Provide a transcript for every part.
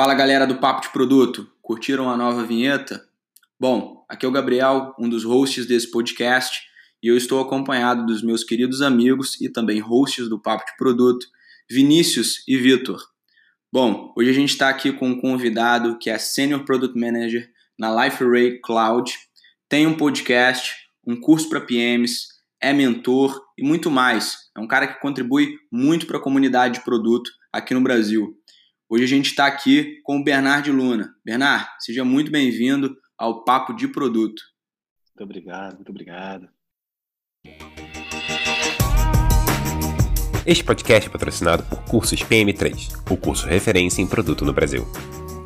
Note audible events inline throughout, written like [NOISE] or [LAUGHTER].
Fala galera do Papo de Produto, curtiram a nova vinheta? Bom, aqui é o Gabriel, um dos hosts desse podcast, e eu estou acompanhado dos meus queridos amigos e também hosts do Papo de Produto, Vinícius e Vitor. Bom, hoje a gente está aqui com um convidado que é Senior Product Manager na Life Array Cloud, tem um podcast, um curso para PMs, é mentor e muito mais. É um cara que contribui muito para a comunidade de produto aqui no Brasil. Hoje a gente está aqui com o Bernard Luna. Bernard, seja muito bem-vindo ao Papo de Produto. Muito obrigado, muito obrigado. Este podcast é patrocinado por Cursos PM3, o curso referência em produto no Brasil.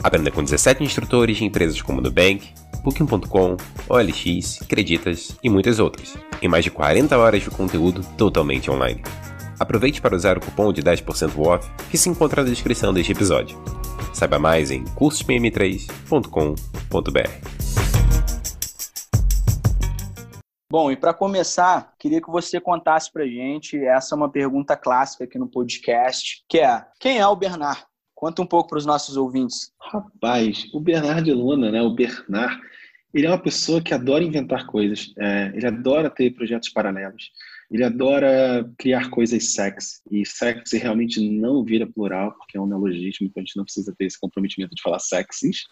Aprenda com 17 instrutores de empresas como Nubank, Booking.com, OLX, Creditas e muitas outras, em mais de 40 horas de conteúdo totalmente online. Aproveite para usar o cupom de 10% off que se encontra na descrição deste episódio. Saiba mais em cursospm3.com.br. Bom, e para começar, queria que você contasse para gente, essa é uma pergunta clássica aqui no podcast, que é, quem é o Bernard? Conta um pouco para os nossos ouvintes. Rapaz, o Bernard Luna, né, o Bernard, ele é uma pessoa que adora inventar coisas, é, ele adora ter projetos paralelos. Ele adora criar coisas sexy. E sexy realmente não vira plural, porque é um neologismo, então a gente não precisa ter esse comprometimento de falar sexys.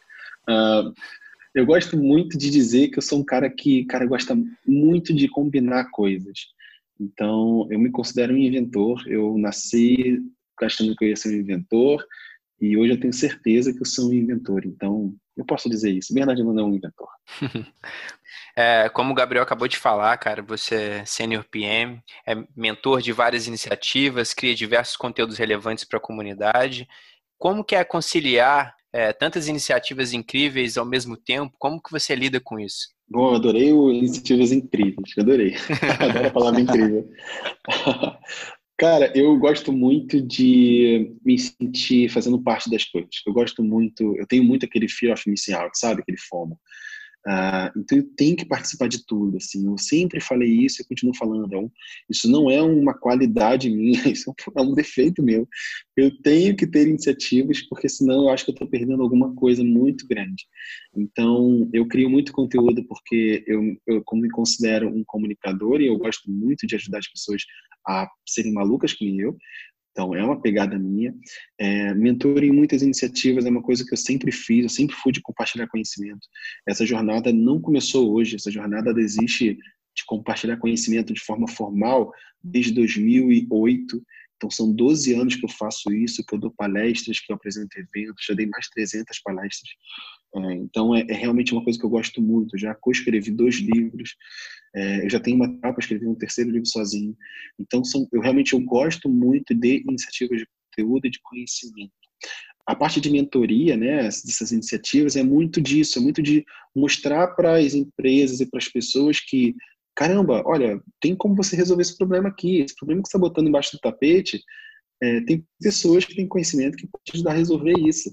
Uh, eu gosto muito de dizer que eu sou um cara que cara gosta muito de combinar coisas. Então, eu me considero um inventor. Eu nasci achando que eu ia ser um inventor e hoje eu tenho certeza que eu sou um inventor. Então, eu posso dizer isso. Bernardo não é um inventor. [LAUGHS] É, como o Gabriel acabou de falar, cara, você é senior PM, é mentor de várias iniciativas, cria diversos conteúdos relevantes para a comunidade. Como que é conciliar é, tantas iniciativas incríveis ao mesmo tempo? Como que você lida com isso? Bom, eu adorei o iniciativas incríveis, adorei. [LAUGHS] Adoro a palavra incrível. [LAUGHS] Cara, eu gosto muito de me sentir fazendo parte das coisas. Eu gosto muito, eu tenho muito aquele fear of missing out, sabe? Aquele FOMO. Uh, então eu tenho que participar de tudo, assim, eu sempre falei isso e continuo falando, um, isso não é uma qualidade minha, [LAUGHS] isso é um defeito meu, eu tenho que ter iniciativas, porque senão eu acho que eu estou perdendo alguma coisa muito grande, então eu crio muito conteúdo porque eu, eu como me considero um comunicador e eu gosto muito de ajudar as pessoas a serem malucas que eu, então, é uma pegada minha. É, mentor em muitas iniciativas é uma coisa que eu sempre fiz, eu sempre fui de compartilhar conhecimento. Essa jornada não começou hoje, essa jornada existe de compartilhar conhecimento de forma formal desde 2008. Então, são 12 anos que eu faço isso, que eu dou palestras, que eu apresento eventos, já dei mais de 300 palestras. É, então, é, é, realmente uma coisa que eu gosto muito. Já co-escrevi dois livros, é, eu já tenho uma para escrever um terceiro livro sozinho. Então, são, eu realmente eu gosto muito de iniciativas de conteúdo e de conhecimento. A parte de mentoria, né, dessas iniciativas, é muito disso, é muito de mostrar para as empresas e para as pessoas que caramba, olha, tem como você resolver esse problema aqui, esse problema que você está botando embaixo do tapete, é, tem pessoas que têm conhecimento que podem ajudar a resolver isso.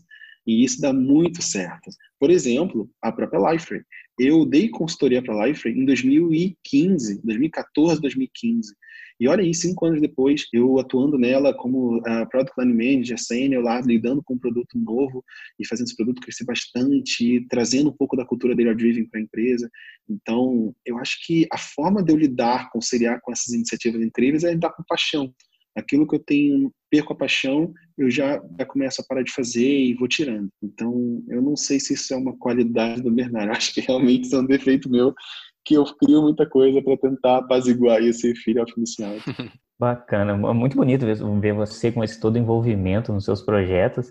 E isso dá muito certo. Por exemplo, a própria Liferay. Eu dei consultoria para a Liferay em 2015, 2014, 2015. E olha aí, cinco anos depois, eu atuando nela como uh, Product Line Manager, Senior lá, lidando com um produto novo e fazendo esse produto crescer bastante, trazendo um pouco da cultura Data Driven para a empresa. Então, eu acho que a forma de eu lidar, conciliar com essas iniciativas incríveis é lidar com paixão. Aquilo que eu tenho, perco a paixão, eu já, já começo a parar de fazer e vou tirando. Então, eu não sei se isso é uma qualidade do Bernardo, [LAUGHS] acho que realmente isso é um defeito meu que eu crio muita coisa para tentar apaziguar esse filho inicial. [LAUGHS] Bacana, muito bonito ver você com esse todo envolvimento nos seus projetos.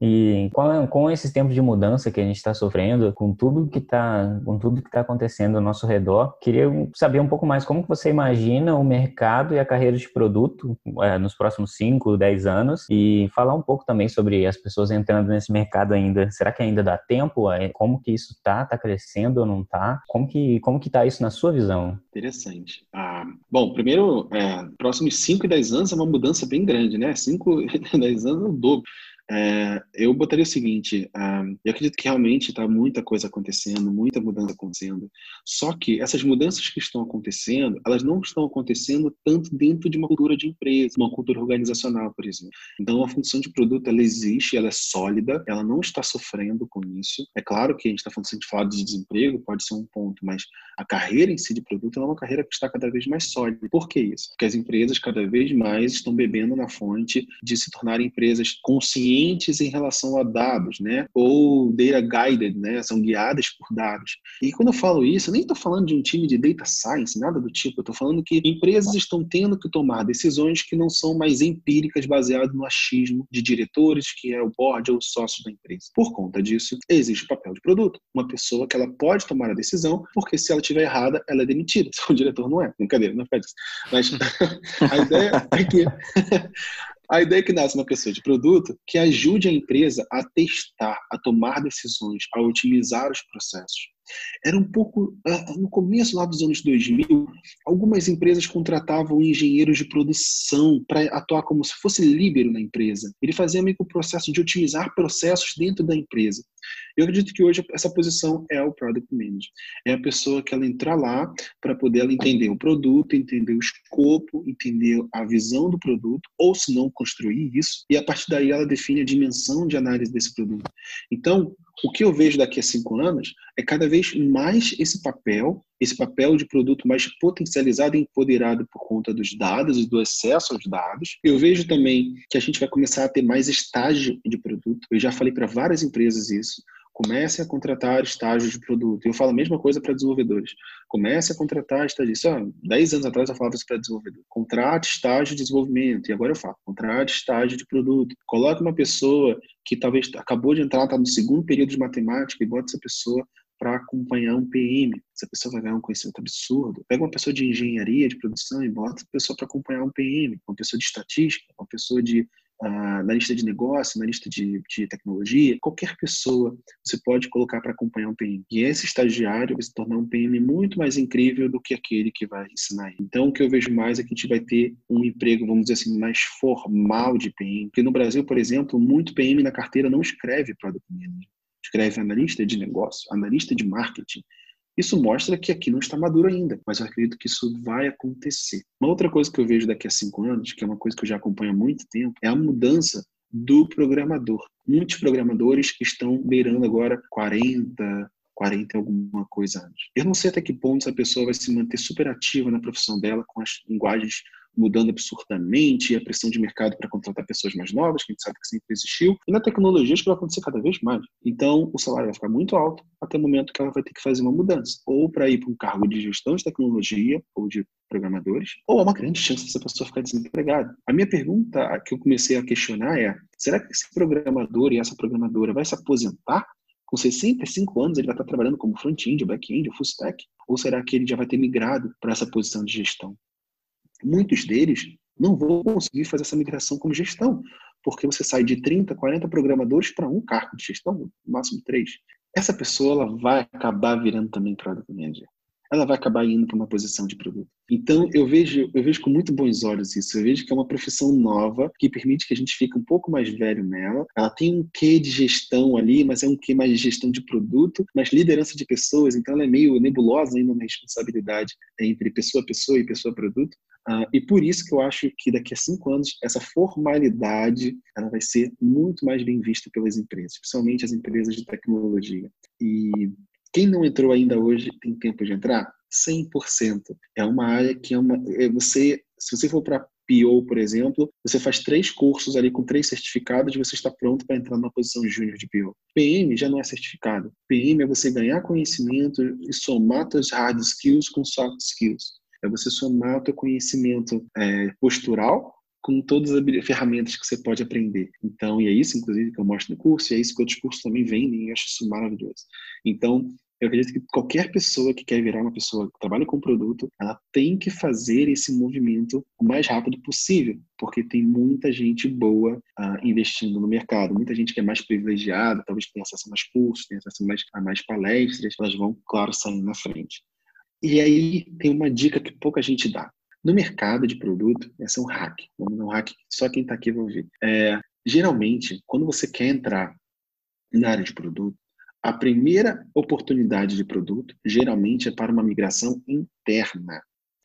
E com, com esses tempos de mudança que a gente está sofrendo, com tudo que está com tudo que está acontecendo ao nosso redor, queria saber um pouco mais como você imagina o mercado e a carreira de produto é, nos próximos 5, 10 anos e falar um pouco também sobre as pessoas entrando nesse mercado ainda. Será que ainda dá tempo? É, como que isso está? Está crescendo ou não está? Como que como que está isso na sua visão? Interessante. Ah, bom, primeiro, é, próximos 5 e 10 anos é uma mudança bem grande, né? 5 [LAUGHS] e 10 anos é o dobro. É, eu botaria o seguinte: uh, eu acredito que realmente está muita coisa acontecendo, muita mudança acontecendo. Só que essas mudanças que estão acontecendo, elas não estão acontecendo tanto dentro de uma cultura de empresa, uma cultura organizacional, por exemplo. Então, a função de produto ela existe, ela é sólida, ela não está sofrendo com isso. É claro que a gente está falando, se a gente falar de desemprego, pode ser um ponto, mas a carreira em si de produto é uma carreira que está cada vez mais sólida. Por que isso? Porque as empresas cada vez mais estão bebendo na fonte de se tornarem empresas conscientes em relação a dados, né? Ou data guided, né? São guiadas por dados. E quando eu falo isso, eu nem estou falando de um time de data science, nada do tipo. Eu estou falando que empresas estão tendo que tomar decisões que não são mais empíricas, baseadas no achismo de diretores, que é o board ou o sócio da empresa. Por conta disso, existe o papel de produto. Uma pessoa que ela pode tomar a decisão, porque se ela estiver errada, ela é demitida. [LAUGHS] Se o diretor não é. Brincadeira, não faz isso. Mas [LAUGHS] a ideia é que a ideia é que nasce uma pessoa de produto que ajude a empresa a testar, a tomar decisões, a otimizar os processos. Era um pouco. Ah, no começo lá dos anos 2000, algumas empresas contratavam engenheiros de produção para atuar como se fosse líbero na empresa. Ele fazia meio que o processo de otimizar processos dentro da empresa. Eu acredito que hoje essa posição é o Product Manager. É a pessoa que ela entra lá para poder ela entender o produto, entender o escopo, entender a visão do produto, ou se não, construir isso, e a partir daí ela define a dimensão de análise desse produto. Então, o que eu vejo daqui a cinco anos é cada vez mais esse papel, esse papel de produto mais potencializado e empoderado por conta dos dados e do acesso aos dados. Eu vejo também que a gente vai começar a ter mais estágio de produto. Eu já falei para várias empresas isso. Comece a contratar estágios de produto. Eu falo a mesma coisa para desenvolvedores. Comece a contratar estagiários. Há 10 anos atrás eu falava isso para desenvolvedor. Contrate estágio de desenvolvimento. E agora eu falo, contrate estágio de produto. Coloque uma pessoa que talvez acabou de entrar, está no segundo período de matemática e bota essa pessoa para acompanhar um PM. Essa pessoa vai ganhar um conhecimento absurdo. Pega uma pessoa de engenharia, de produção e bota essa pessoa para acompanhar um PM. Uma pessoa de estatística, uma pessoa de ah, na lista de negócio, na lista de, de, tecnologia, qualquer pessoa você pode colocar para acompanhar um PM. E esse estagiário vai se tornar um PM muito mais incrível do que aquele que vai ensinar. Então, o que eu vejo mais é que a gente vai ter um emprego, vamos dizer assim, mais formal de PM. Porque no Brasil, por exemplo, muito PM na carteira não escreve Product Manager. Escreve analista de negócio, analista de marketing. Isso mostra que aqui não está maduro ainda, mas eu acredito que isso vai acontecer. Uma outra coisa que eu vejo daqui a cinco anos, que é uma coisa que eu já acompanho há muito tempo, é a mudança do programador. Muitos programadores estão beirando agora 40, 40 alguma coisa anos. Eu não sei até que ponto essa pessoa vai se manter super ativa na profissão dela com as linguagens mudando absurdamente, a pressão de mercado para contratar pessoas mais novas, que a gente sabe que sempre existiu, e na tecnologia isso vai acontecer cada vez mais. Então, o salário vai ficar muito alto até o momento que ela vai ter que fazer uma mudança, ou para ir para um cargo de gestão de tecnologia, ou de programadores, ou há uma grande chance dessa pessoa ficar desempregada. A minha pergunta que eu comecei a questionar é: será que esse programador e essa programadora vai se aposentar com 65 anos ele vai estar trabalhando como front-end, back-end, full stack? Ou será que ele já vai ter migrado para essa posição de gestão? Muitos deles não vão conseguir fazer essa migração como gestão, porque você sai de 30, 40 programadores para um cargo de gestão, no máximo três. Essa pessoa ela vai acabar virando também product manager ela vai acabar indo para uma posição de produto. Então, eu vejo, eu vejo com muito bons olhos isso. Eu vejo que é uma profissão nova que permite que a gente fique um pouco mais velho nela. Ela tem um quê de gestão ali, mas é um quê mais de gestão de produto, mas liderança de pessoas. Então, ela é meio nebulosa ainda na responsabilidade entre pessoa a pessoa e pessoa a produto. Uh, e por isso que eu acho que daqui a cinco anos essa formalidade ela vai ser muito mais bem vista pelas empresas, principalmente as empresas de tecnologia. E quem não entrou ainda hoje tem tempo de entrar? 100%. É uma área que é uma. É você, se você for para PO, por exemplo, você faz três cursos ali com três certificados e você está pronto para entrar numa posição júnior de PO. PM já não é certificado. PM é você ganhar conhecimento e somar seus hard skills com soft skills. É você somar o teu conhecimento é, postural com todas as ferramentas que você pode aprender. Então, e é isso, inclusive, que eu mostro no curso, e é isso que outros cursos também vendem, e eu acho isso maravilhoso. Então, eu acredito que qualquer pessoa que quer virar uma pessoa que trabalha com produto, ela tem que fazer esse movimento o mais rápido possível, porque tem muita gente boa uh, investindo no mercado, muita gente que é mais privilegiada, talvez tenha acesso a mais cursos, tenha acesso a mais, a mais palestras, elas vão, claro, sair na frente. E aí tem uma dica que pouca gente dá. No mercado de produto, esse é um hack. Vamos dar um hack, só quem está aqui vai ouvir. É, geralmente, quando você quer entrar na área de produto, a primeira oportunidade de produto geralmente é para uma migração interna.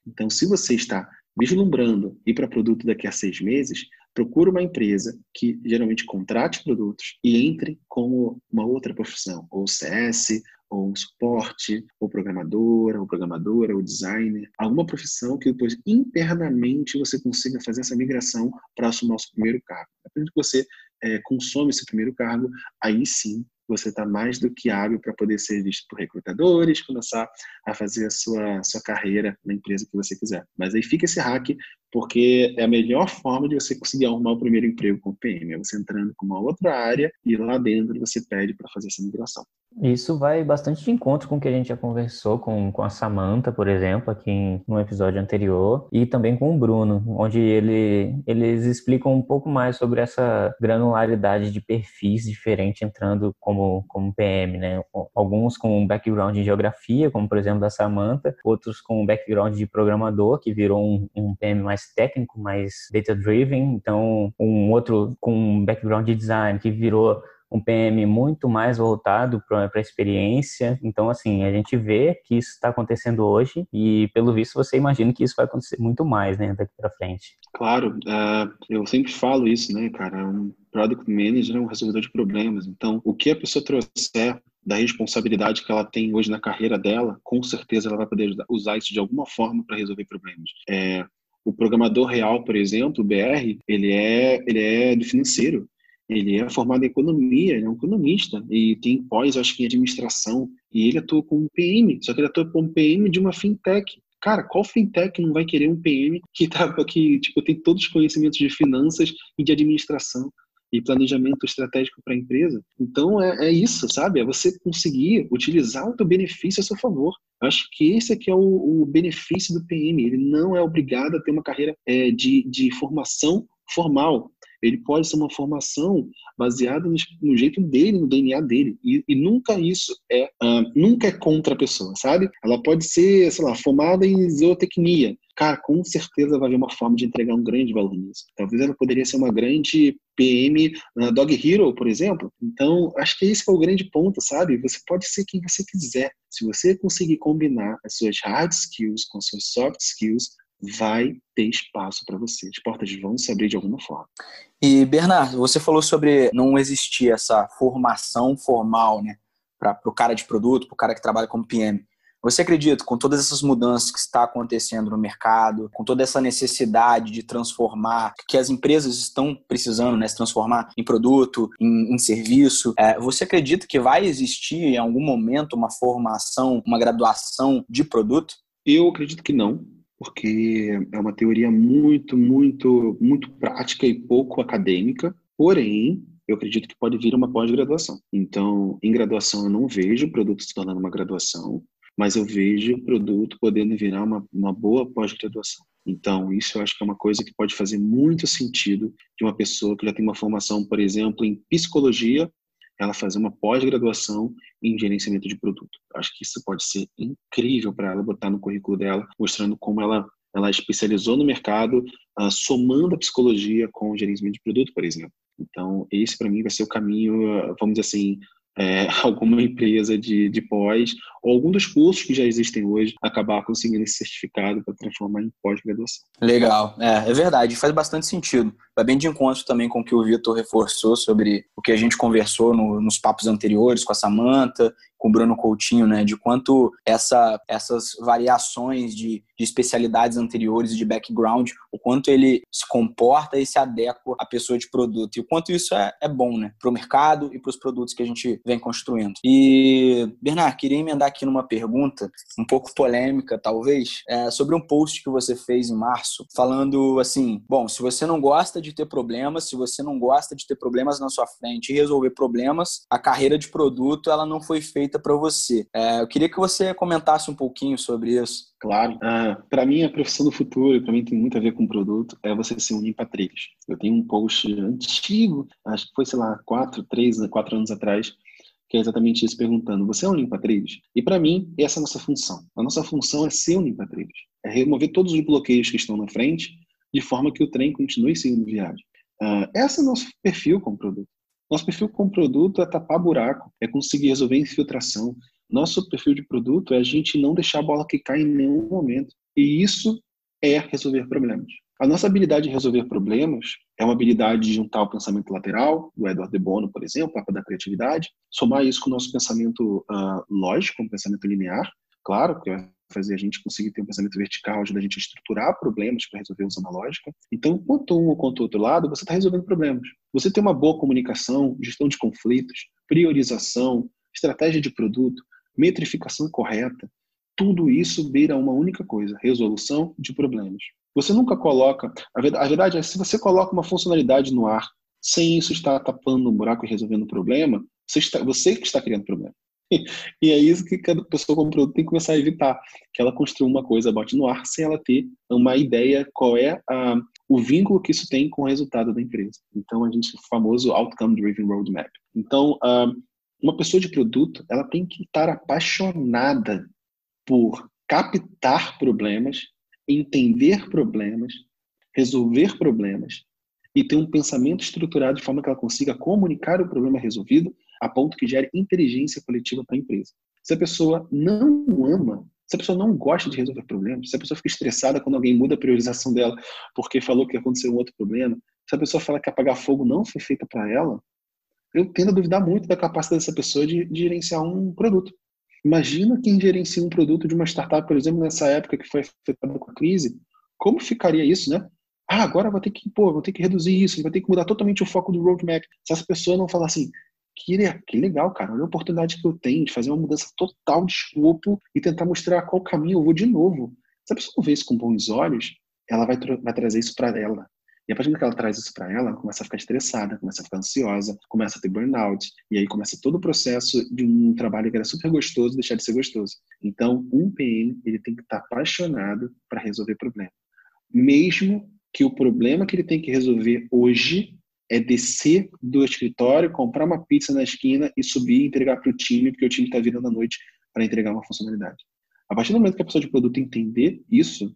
Então, se você está vislumbrando ir para produto daqui a seis meses, procure uma empresa que geralmente contrate produtos e entre como uma outra profissão, ou CS, ou um suporte, ou programadora, ou programadora, ou designer, alguma profissão que depois internamente você consiga fazer essa migração para assumir o seu primeiro cargo. A partir que você é, consome esse primeiro cargo, aí sim você está mais do que hábil para poder ser visto por recrutadores, começar a fazer a sua, sua carreira na empresa que você quiser. Mas aí fica esse hack, porque é a melhor forma de você conseguir arrumar o primeiro emprego com o PM, é você entrando com uma outra área e lá dentro você pede para fazer essa migração. Isso vai bastante de encontro com o que a gente já conversou com, com a Samantha, por exemplo, aqui em, no episódio anterior, e também com o Bruno, onde ele, eles explicam um pouco mais sobre essa granularidade de perfis diferentes entrando como, como PM, né? Alguns com um background em geografia, como por exemplo da Samantha, outros com um background de programador, que virou um, um PM mais técnico, mais data-driven, então um outro com um background de design, que virou um PM muito mais voltado para a experiência. Então, assim, a gente vê que isso está acontecendo hoje e, pelo visto, você imagina que isso vai acontecer muito mais, né, daqui para frente. Claro, uh, eu sempre falo isso, né, cara? Um product manager é um resolvedor de problemas. Então, o que a pessoa trouxer da responsabilidade que ela tem hoje na carreira dela, com certeza ela vai poder usar isso de alguma forma para resolver problemas. É, o programador real, por exemplo, o BR, ele é, ele é do financeiro. Ele é formado em economia, ele é um economista e tem pós, acho que em administração. E ele atua como PM, só que ele atua como PM de uma fintech. Cara, qual fintech não vai querer um PM que, tá, que tipo, tem todos os conhecimentos de finanças e de administração? e planejamento estratégico para a empresa. Então é, é, isso, sabe? É você conseguir utilizar o teu benefício a seu favor. Acho que esse aqui é o, o benefício do PM. Ele não é obrigado a ter uma carreira é, de, de formação formal ele pode ser uma formação baseada no, jeito dele, no DNA dele. E, e nunca isso é, uh, nunca é contra a pessoa, sabe? Ela pode ser, sei lá, formada em zootecnia. Cara, com certeza vai haver uma forma de entregar um grande valor nisso. Talvez ela poderia ser uma grande PM uh, Dog Hero, por exemplo. Então, acho que esse é o grande ponto, sabe? Você pode ser quem você quiser. Se você conseguir combinar as suas hard skills com as suas soft skills, vai ter espaço para você. As portas vão se abrir de alguma forma. E, Bernardo, você falou sobre não existir essa formação formal, né? Para o cara de produto, para o cara que trabalha como PM. Você acredita, com todas essas mudanças que está acontecendo no mercado, com toda essa necessidade de transformar, que as empresas estão precisando né, se transformar em produto, em, em serviço, é, você acredita que vai existir em algum momento uma formação, uma graduação de produto? Eu acredito que não porque é uma teoria muito, muito, muito prática e pouco acadêmica. Porém, eu acredito que pode vir uma pós-graduação. Então, em graduação eu não vejo o produto se tornando uma graduação, mas eu vejo o produto podendo virar uma, uma boa pós-graduação. Então, isso eu acho que é uma coisa que pode fazer muito sentido de uma pessoa que já tem uma formação, por exemplo, em psicologia ela fazer uma pós-graduação em gerenciamento de produto. Acho que isso pode ser incrível para ela botar no currículo dela, mostrando como ela ela especializou no mercado, uh, somando a psicologia com o gerenciamento de produto, por exemplo. Então, esse para mim vai ser o caminho, ah, vamos dizer assim, é, [LAUGHS] alguma empresa de, de pós ou algum dos cursos que já existem hoje acabar conseguindo esse certificado para transformar em pós-graduação. Legal, é, é verdade, faz bastante sentido. Vai bem de encontro também com o que o Vitor reforçou sobre o que a gente conversou no, nos papos anteriores com a Samanta com o Bruno Coutinho, né, de quanto essa, essas variações de, de especialidades anteriores e de background, o quanto ele se comporta e se adequa à pessoa de produto, e o quanto isso é, é bom né, para o mercado e para os produtos que a gente vem construindo. E, Bernard, queria emendar aqui numa pergunta, um pouco polêmica talvez, é, sobre um post que você fez em março, falando assim: bom, se você não gosta de ter problemas, se você não gosta de ter problemas na sua frente e resolver problemas, a carreira de produto ela não foi feita feita para você. É, eu queria que você comentasse um pouquinho sobre isso. Claro. Ah, para mim, a profissão do futuro, para mim tem muito a ver com produto, é você ser um limpa-trilhos. Eu tenho um post antigo, acho que foi, sei lá, quatro, três, quatro anos atrás, que é exatamente isso, perguntando: você é um limpa-trilhos? E para mim, essa é a nossa função. A nossa função é ser um limpa-trilhos. É remover todos os bloqueios que estão na frente, de forma que o trem continue seguindo viagem. Uh, esse é o nosso perfil com o produto. Nosso perfil com produto é tapar buraco, é conseguir resolver infiltração. Nosso perfil de produto é a gente não deixar a bola quicar em nenhum momento. E isso é resolver problemas. A nossa habilidade de resolver problemas é uma habilidade de juntar o pensamento lateral, do Edward de Bono, por exemplo, Papa da Criatividade, somar isso com o nosso pensamento uh, lógico, um pensamento linear, claro, que vai fazer a gente conseguir ter um pensamento vertical, ajuda a gente a estruturar problemas para resolver usando a lógica. Então, quanto um ou quanto outro lado, você está resolvendo problemas. Você tem uma boa comunicação, gestão de conflitos, priorização, estratégia de produto, metrificação correta, tudo isso beira uma única coisa: resolução de problemas. Você nunca coloca. A verdade é se você coloca uma funcionalidade no ar sem isso estar tapando um buraco e resolvendo um problema, você, está, você que está criando problema. [LAUGHS] E é isso que cada pessoa com produto tem que começar a evitar, que ela construa uma coisa, bote no ar, sem ela ter uma ideia qual é a, o vínculo que isso tem com o resultado da empresa. Então, a gente, o famoso Outcome Driven Roadmap. Então, uma pessoa de produto, ela tem que estar apaixonada por captar problemas, entender problemas, resolver problemas e ter um pensamento estruturado de forma que ela consiga comunicar o problema resolvido a ponto que gere inteligência coletiva para a empresa. Se a pessoa não ama, se a pessoa não gosta de resolver problemas, se a pessoa fica estressada quando alguém muda a priorização dela porque falou que aconteceu um outro problema, se a pessoa fala que apagar fogo não foi feita para ela, eu tendo a duvidar muito da capacidade dessa pessoa de, de gerenciar um produto. Imagina quem gerencia um produto de uma startup, por exemplo, nessa época que foi afetada com a crise. Como ficaria isso, né? Ah, agora vou ter que, pô, vou ter que reduzir isso, vai ter que mudar totalmente o foco do roadmap. Se essa pessoa não falar assim, que, que legal, cara, olha a oportunidade que eu tenho de fazer uma mudança total de escopo e tentar mostrar qual caminho eu vou de novo. Se a pessoa vê isso com bons olhos, ela vai, tra vai trazer isso para ela. E a partir do que ela traz isso para ela, ela começa a ficar estressada, começa a ficar ansiosa, começa a ter burnout, e aí começa todo o processo de um trabalho que era super gostoso deixar de ser gostoso. Então, um PM, ele tem que estar tá apaixonado para resolver problema. Mesmo que o problema que ele tem que resolver hoje é descer do escritório, comprar uma pizza na esquina e subir e entregar para o time, porque o time está virando à noite para entregar uma funcionalidade. A partir do momento que a pessoa de produto entender isso,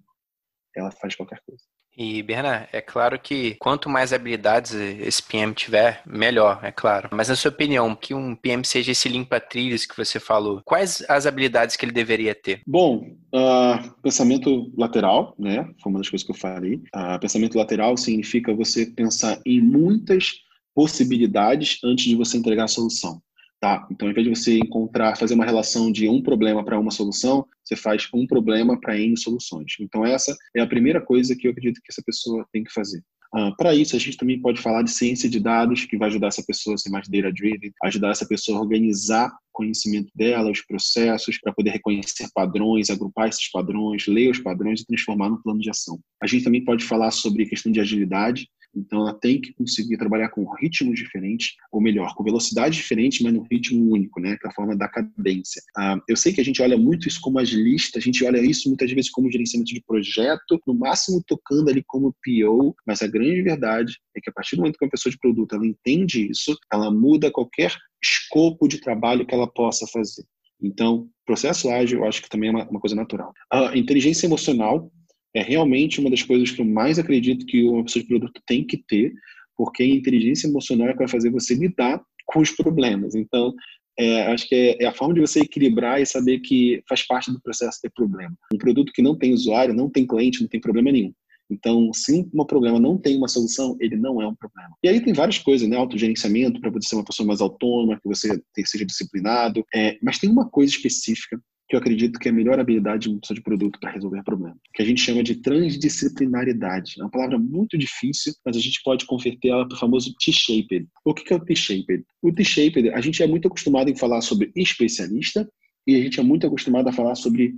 ela faz qualquer coisa. E, Bernard, é claro que quanto mais habilidades esse PM tiver, melhor, é claro. Mas, na sua opinião, que um PM seja esse limpa-trilhos que você falou, quais as habilidades que ele deveria ter? Bom, uh, pensamento lateral, né? Foi uma das coisas que eu falei. Uh, pensamento lateral significa você pensar em muitas possibilidades antes de você entregar a solução. Tá? Então, ao invés de você encontrar, fazer uma relação de um problema para uma solução, você faz um problema para N soluções. Então, essa é a primeira coisa que eu acredito que essa pessoa tem que fazer. Uh, para isso, a gente também pode falar de ciência de dados, que vai ajudar essa pessoa a ser mais data-driven, ajudar essa pessoa a organizar o conhecimento dela, os processos, para poder reconhecer padrões, agrupar esses padrões, ler os padrões e transformar no plano de ação. A gente também pode falar sobre questão de agilidade, então, ela tem que conseguir trabalhar com ritmos diferentes, ou melhor, com velocidade diferente, mas no ritmo único, né? Que é a forma da cadência. Ah, eu sei que a gente olha muito isso como agilista, a gente olha isso muitas vezes como gerenciamento de projeto, no máximo tocando ali como PO, mas a grande verdade é que a partir do momento que uma pessoa de produto ela entende isso, ela muda qualquer escopo de trabalho que ela possa fazer. Então, processo ágil, eu acho que também é uma, uma coisa natural. A inteligência emocional é realmente uma das coisas que eu mais acredito que uma pessoa de produto tem que ter, porque a inteligência emocional é para fazer você lidar com os problemas. Então, é, acho que é, é, a forma de você equilibrar e saber que faz parte do processo ter problema. Um produto que não tem usuário, não tem cliente, não tem problema nenhum. Então, se um problema não tem uma solução, ele não é um problema. E aí tem várias coisas, né? Autogerenciamento, para você ser uma pessoa mais autônoma, que você seja disciplinado. É, mas tem uma coisa específica que eu acredito que é a melhor habilidade de uma de produto para resolver problemas, que a gente chama de transdisciplinaridade. É uma palavra muito difícil, mas a gente pode converter ela para o famoso T-shaped. O que é o T-shaped? O T-shaped, a gente é muito acostumado em falar sobre especialista e a gente é muito acostumado a falar sobre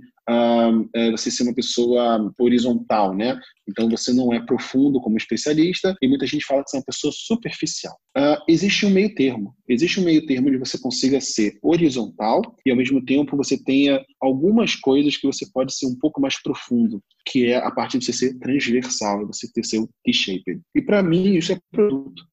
é, você ser uma pessoa horizontal, né? Então você não é profundo como especialista e muita gente fala que você é uma pessoa superficial. Existe um meio termo. Existe um meio termo de você consiga ser horizontal e ao mesmo tempo você tenha algumas coisas que você pode ser um pouco mais profundo, que é a parte de você ser transversal, você ter seu T-shaped. E para mim isso é produto.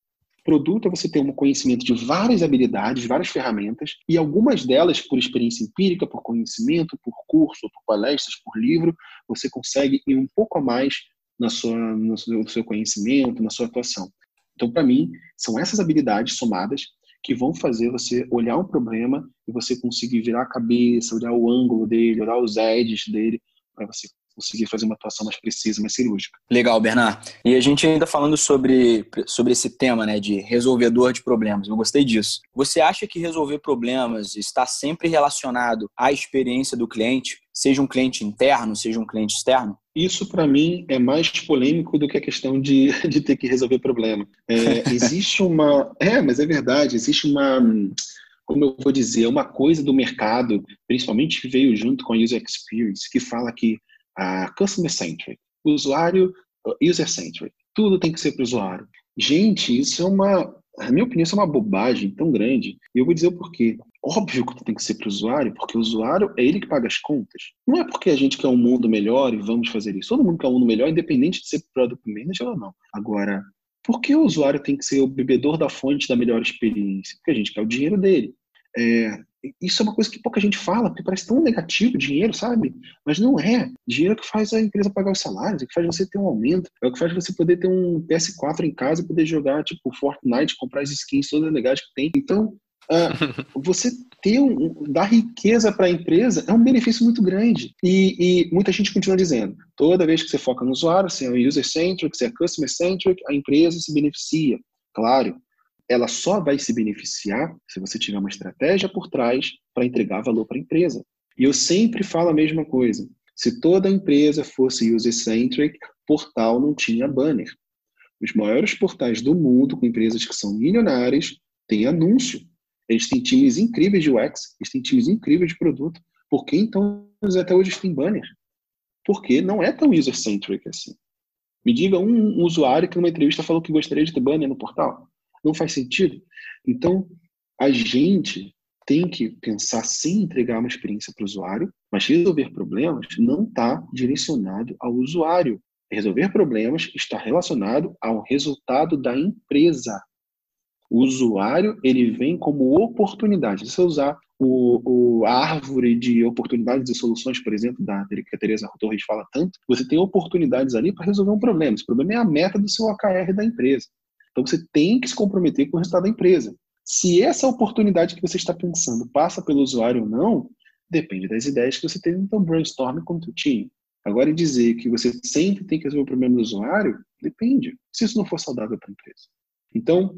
Produto é você ter um conhecimento de várias habilidades, várias ferramentas, e algumas delas, por experiência empírica, por conhecimento, por curso, por palestras, por livro, você consegue ir um pouco a mais na sua, no seu conhecimento, na sua atuação. Então, para mim, são essas habilidades somadas que vão fazer você olhar um problema e você conseguir virar a cabeça, olhar o ângulo dele, olhar os edges dele, para você conseguir fazer uma atuação mais precisa, mais cirúrgica. Legal, Bernard. E a gente ainda falando sobre, sobre esse tema, né, de resolvedor de problemas. Eu gostei disso. Você acha que resolver problemas está sempre relacionado à experiência do cliente, seja um cliente interno, seja um cliente externo? Isso, para mim, é mais polêmico do que a questão de, [LAUGHS] de ter que resolver problema. É, [LAUGHS] existe uma. É, mas é verdade, existe uma como eu vou dizer, uma coisa do mercado, principalmente que veio junto com a user experience, que fala que a customer centric, usuário uh, user centric, tudo tem que ser para o usuário. Gente, isso é uma, na minha opinião, isso é uma bobagem tão grande. E eu vou dizer o porquê. Óbvio que tem que ser para o usuário, porque o usuário é ele que paga as contas. Não é porque a gente quer um mundo melhor e vamos fazer isso. Todo mundo quer um mundo melhor, independente de ser product manager ou não. Agora, por que o usuário tem que ser o bebedor da fonte da melhor experiência? Porque a gente quer o dinheiro dele. É, isso é uma coisa que pouca gente fala, porque parece tão negativo dinheiro, sabe? Mas não é. Dinheiro é o que faz a empresa pagar os salários, é o que faz você ter um aumento, é o que faz você poder ter um PS4 em casa e poder jogar, tipo, Fortnite, comprar as skins todas legais que tem. Então, uh, [LAUGHS] você ter um, dar riqueza para a empresa é um benefício muito grande. E, e, muita gente continua dizendo: toda vez que você foca no usuário, você é user-centric, você é customer-centric, a empresa se beneficia. Claro, ela só vai se beneficiar se você tiver uma estratégia por trás para entregar valor para a empresa. E eu sempre falo a mesma coisa. Se toda empresa fosse user-centric, portal não tinha banner. Os maiores portais do mundo, com empresas que são milionárias, têm anúncio. Eles têm times incríveis de UX, eles têm times incríveis de produto. Por que então eles até hoje têm banner? Porque não é tão user-centric assim. Me diga um, usuário que numa entrevista falou que gostaria de ter banner no portal. Não faz sentido? Então, a gente tem que pensar sem entregar uma experiência para o usuário, mas resolver problemas não está direcionado ao usuário. Resolver problemas está relacionado ao resultado da empresa. O usuário ele vem como oportunidade. Se você usar o, o, a árvore de oportunidades e soluções, por exemplo, da que a Teresa Torres fala tanto, você tem oportunidades ali para resolver um problema. Esse problema é a meta do seu OKR da empresa. Então você tem que se comprometer com o resultado da empresa. Se essa oportunidade que você está pensando passa pelo usuário ou não, depende das ideias que você teve seu brainstorm com o seu time. Agora, dizer que você sempre tem que resolver o problema do usuário, depende. Se isso não for saudável para a empresa. Então,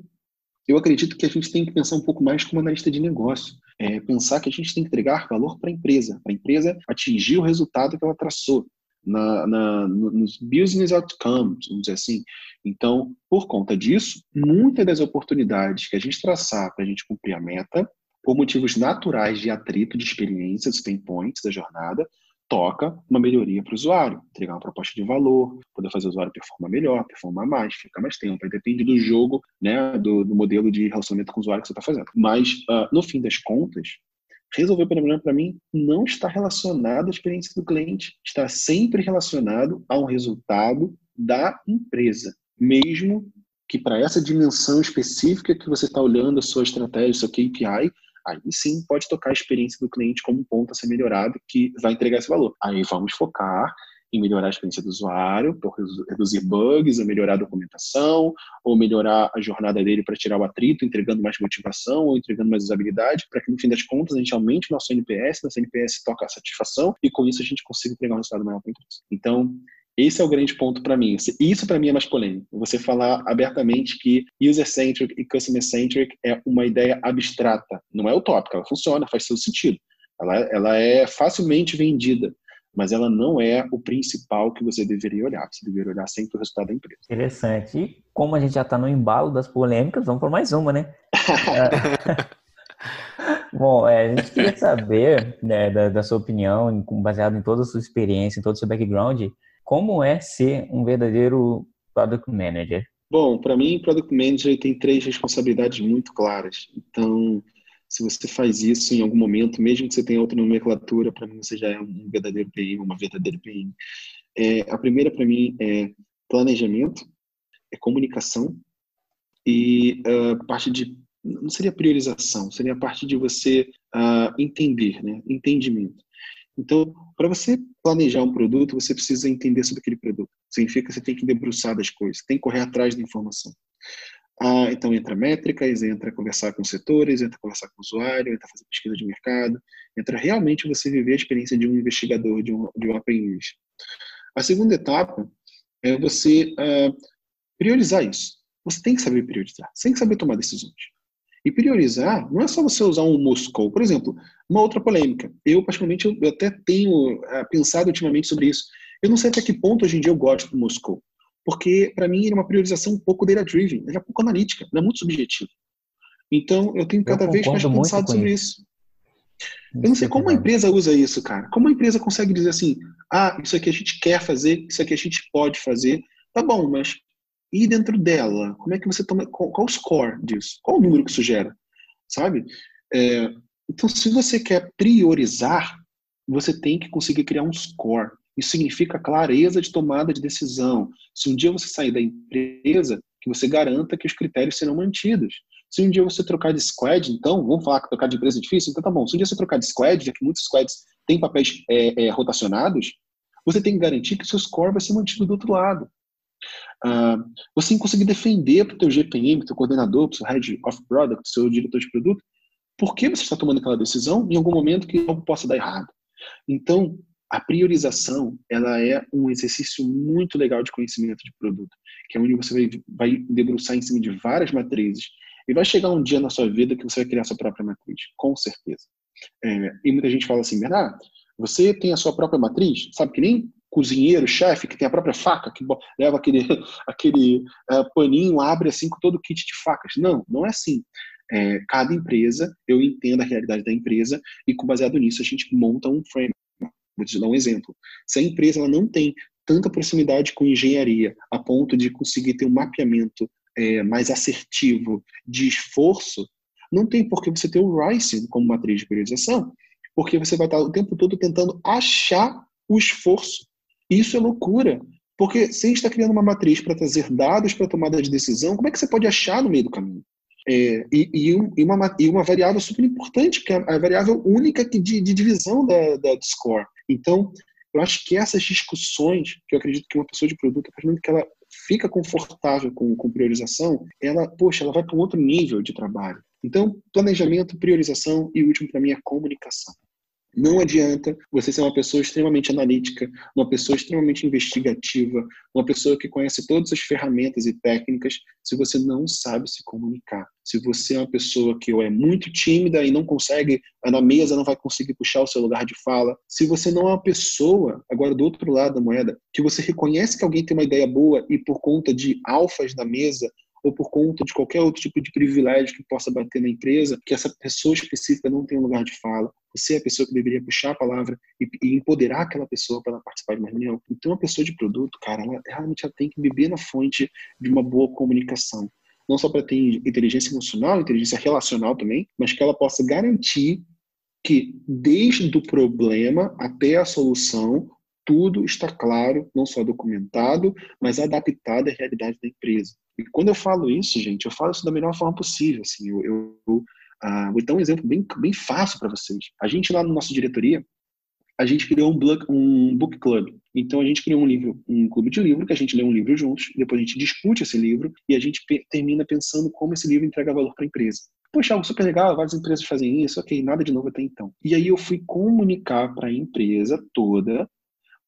eu acredito que a gente tem que pensar um pouco mais como analista de negócio. É pensar que a gente tem que entregar valor para a empresa, para a empresa atingir o resultado que ela traçou na, na, nos business outcomes, vamos dizer assim. Então, por conta disso, muitas das oportunidades que a gente traçar para a gente cumprir a meta, por motivos naturais de atrito de experiências, pain points da jornada, toca uma melhoria para o usuário, entregar uma proposta de valor, poder fazer o usuário performar melhor, performar mais, ficar mais tempo. Aí depende do jogo, né, do, do modelo de relacionamento com o usuário que você está fazendo. Mas, uh, no fim das contas, resolver o problema para mim não está relacionado à experiência do cliente, está sempre relacionado a um resultado da empresa, mesmo que para essa dimensão específica que você está olhando a sua estratégia, seu KPI, aí sim pode tocar a experiência do cliente como um ponto a ser melhorado que vai entregar esse valor. Aí vamos focar em melhorar a experiência do usuário, por reduzir bugs, ou melhorar a documentação, ou melhorar a jornada dele para tirar o atrito, entregando mais motivação ou entregando mais usabilidade, para que no fim das contas a gente aumente o nosso NPS, nosso NPS toca a satisfação e com isso a gente consiga entregar um resultado maior para a empresa. Então, esse é o grande ponto para mim. Isso para mim é mais polêmico. Você falar abertamente que user-centric e customer-centric é uma ideia abstrata. Não é utópica, ela funciona, faz seu sentido. Ela, ela é facilmente vendida mas ela não é o principal que você deveria olhar. Você deveria olhar sempre o resultado da empresa. Interessante. E como a gente já está no embalo das polêmicas, vamos por mais uma, né? [LAUGHS] Bom, é, a gente queria saber né, da, da, sua opinião, baseado em toda a sua experiência, em todo o seu background, como é ser um verdadeiro Product Manager? Bom, para mim, Product Manager tem três responsabilidades muito claras. Então, se você faz isso em algum momento, mesmo que você tenha outra nomenclatura, para mim você já é um verdadeiro PM, uma verdadeira PM. É, a primeira para mim é planejamento, é comunicação e uh, parte de não seria priorização, seria a parte de você uh, entender, né? Entendimento. Então, para você planejar um produto, você precisa entender sobre aquele produto. Significa que você tem que debruçar das coisas, tem que correr atrás da informação. Ah, então entra métricas, entra conversar com setores, entra conversar com o usuário, entra fazer pesquisa de mercado, entra realmente você viver a experiência de um investigador, de um, de um aprendiz. A segunda etapa é você uh, priorizar isso. Você tem que saber priorizar, você tem que saber tomar decisões. E priorizar não é só você usar um Moscou. Por exemplo, uma outra polêmica. Eu, particularmente, eu até tenho uh, pensado ultimamente sobre isso. Eu não sei até que ponto hoje em dia eu gosto do Moscou. Porque, para mim, ele é uma priorização um pouco data-driven, é um pouco analítica, ele é muito subjetivo. Então, eu tenho cada eu vez mais pensado sobre isso. Eu não sei como a empresa usa isso, cara. Como a empresa consegue dizer assim: ah, isso aqui a gente quer fazer, isso aqui a gente pode fazer. Tá bom, mas e dentro dela? Como é que você toma. Qual, qual o score disso? Qual o número que isso gera? Sabe? É, então, se você quer priorizar, você tem que conseguir criar um score. Isso significa clareza de tomada de decisão. Se um dia você sair da empresa, que você garanta que os critérios serão mantidos. Se um dia você trocar de squad, então, vamos falar que trocar de empresa é difícil? Então tá bom. Se um dia você trocar de squad, já que muitos squads têm papéis é, é, rotacionados, você tem que garantir que o seu score vai ser mantido do outro lado. Uh, você tem que conseguir defender para o teu GPM, para o teu coordenador, para o seu Head of Product, seu diretor de produto, por que você está tomando aquela decisão em algum momento que algo possa dar errado. Então, a priorização ela é um exercício muito legal de conhecimento de produto, que é onde você vai, vai debruçar em cima de várias matrizes e vai chegar um dia na sua vida que você vai criar sua própria matriz, com certeza. É, e muita gente fala assim, Bernardo, você tem a sua própria matriz? Sabe que nem cozinheiro, chefe, que tem a própria faca, que leva aquele, [LAUGHS] aquele uh, paninho, abre assim com todo o kit de facas. Não, não é assim. É, cada empresa, eu entendo a realidade da empresa e, baseado nisso, a gente monta um frame. Vou te dar um exemplo. Se a empresa ela não tem tanta proximidade com engenharia a ponto de conseguir ter um mapeamento é, mais assertivo de esforço, não tem por que você ter o RICE como matriz de priorização, porque você vai estar o tempo todo tentando achar o esforço. Isso é loucura, porque se a gente está criando uma matriz para trazer dados para tomada de decisão, como é que você pode achar no meio do caminho? É, e, e, uma, e, uma, variável super importante, que é a variável única de, de divisão da, da, do score. Então, eu acho que essas discussões, que eu acredito que uma pessoa de produto, a partir que ela fica confortável com, com priorização, ela, poxa, ela vai para um outro nível de trabalho. Então, planejamento, priorização e o último para mim é comunicação. Não adianta você ser uma pessoa extremamente analítica, uma pessoa extremamente investigativa, uma pessoa que conhece todas as ferramentas e técnicas, se você não sabe se comunicar. Se você é uma pessoa que ou é muito tímida e não consegue, na mesa não vai conseguir puxar o seu lugar de fala. Se você não é uma pessoa, agora do outro lado da moeda, que você reconhece que alguém tem uma ideia boa e por conta de alfas da mesa ou por conta de qualquer outro tipo de privilégio que possa bater na empresa, que essa pessoa específica não tem um lugar de fala. Você é a pessoa que deveria puxar a palavra e, e empoderar aquela pessoa para ela participar de uma reunião. Então, a pessoa de produto, cara, ela realmente ela tem que beber na fonte de uma boa comunicação. Não só para ter inteligência emocional, inteligência relacional também, mas que ela possa garantir que desde o problema até a solução tudo está claro, não só documentado, mas adaptado à realidade da empresa. E quando eu falo isso, gente, eu falo isso da melhor forma possível. Assim, eu, eu uh, vou dar um exemplo bem, bem fácil para vocês. A gente lá na nossa diretoria, a gente criou um, book, um book club. Então a gente criou um livro, um clube de livro, que a gente lê um livro juntos, depois a gente discute esse livro e a gente termina pensando como esse livro entrega valor para a empresa. Poxa, algo super legal, várias empresas fazem isso, ok, nada de novo até então. E aí eu fui comunicar para a empresa toda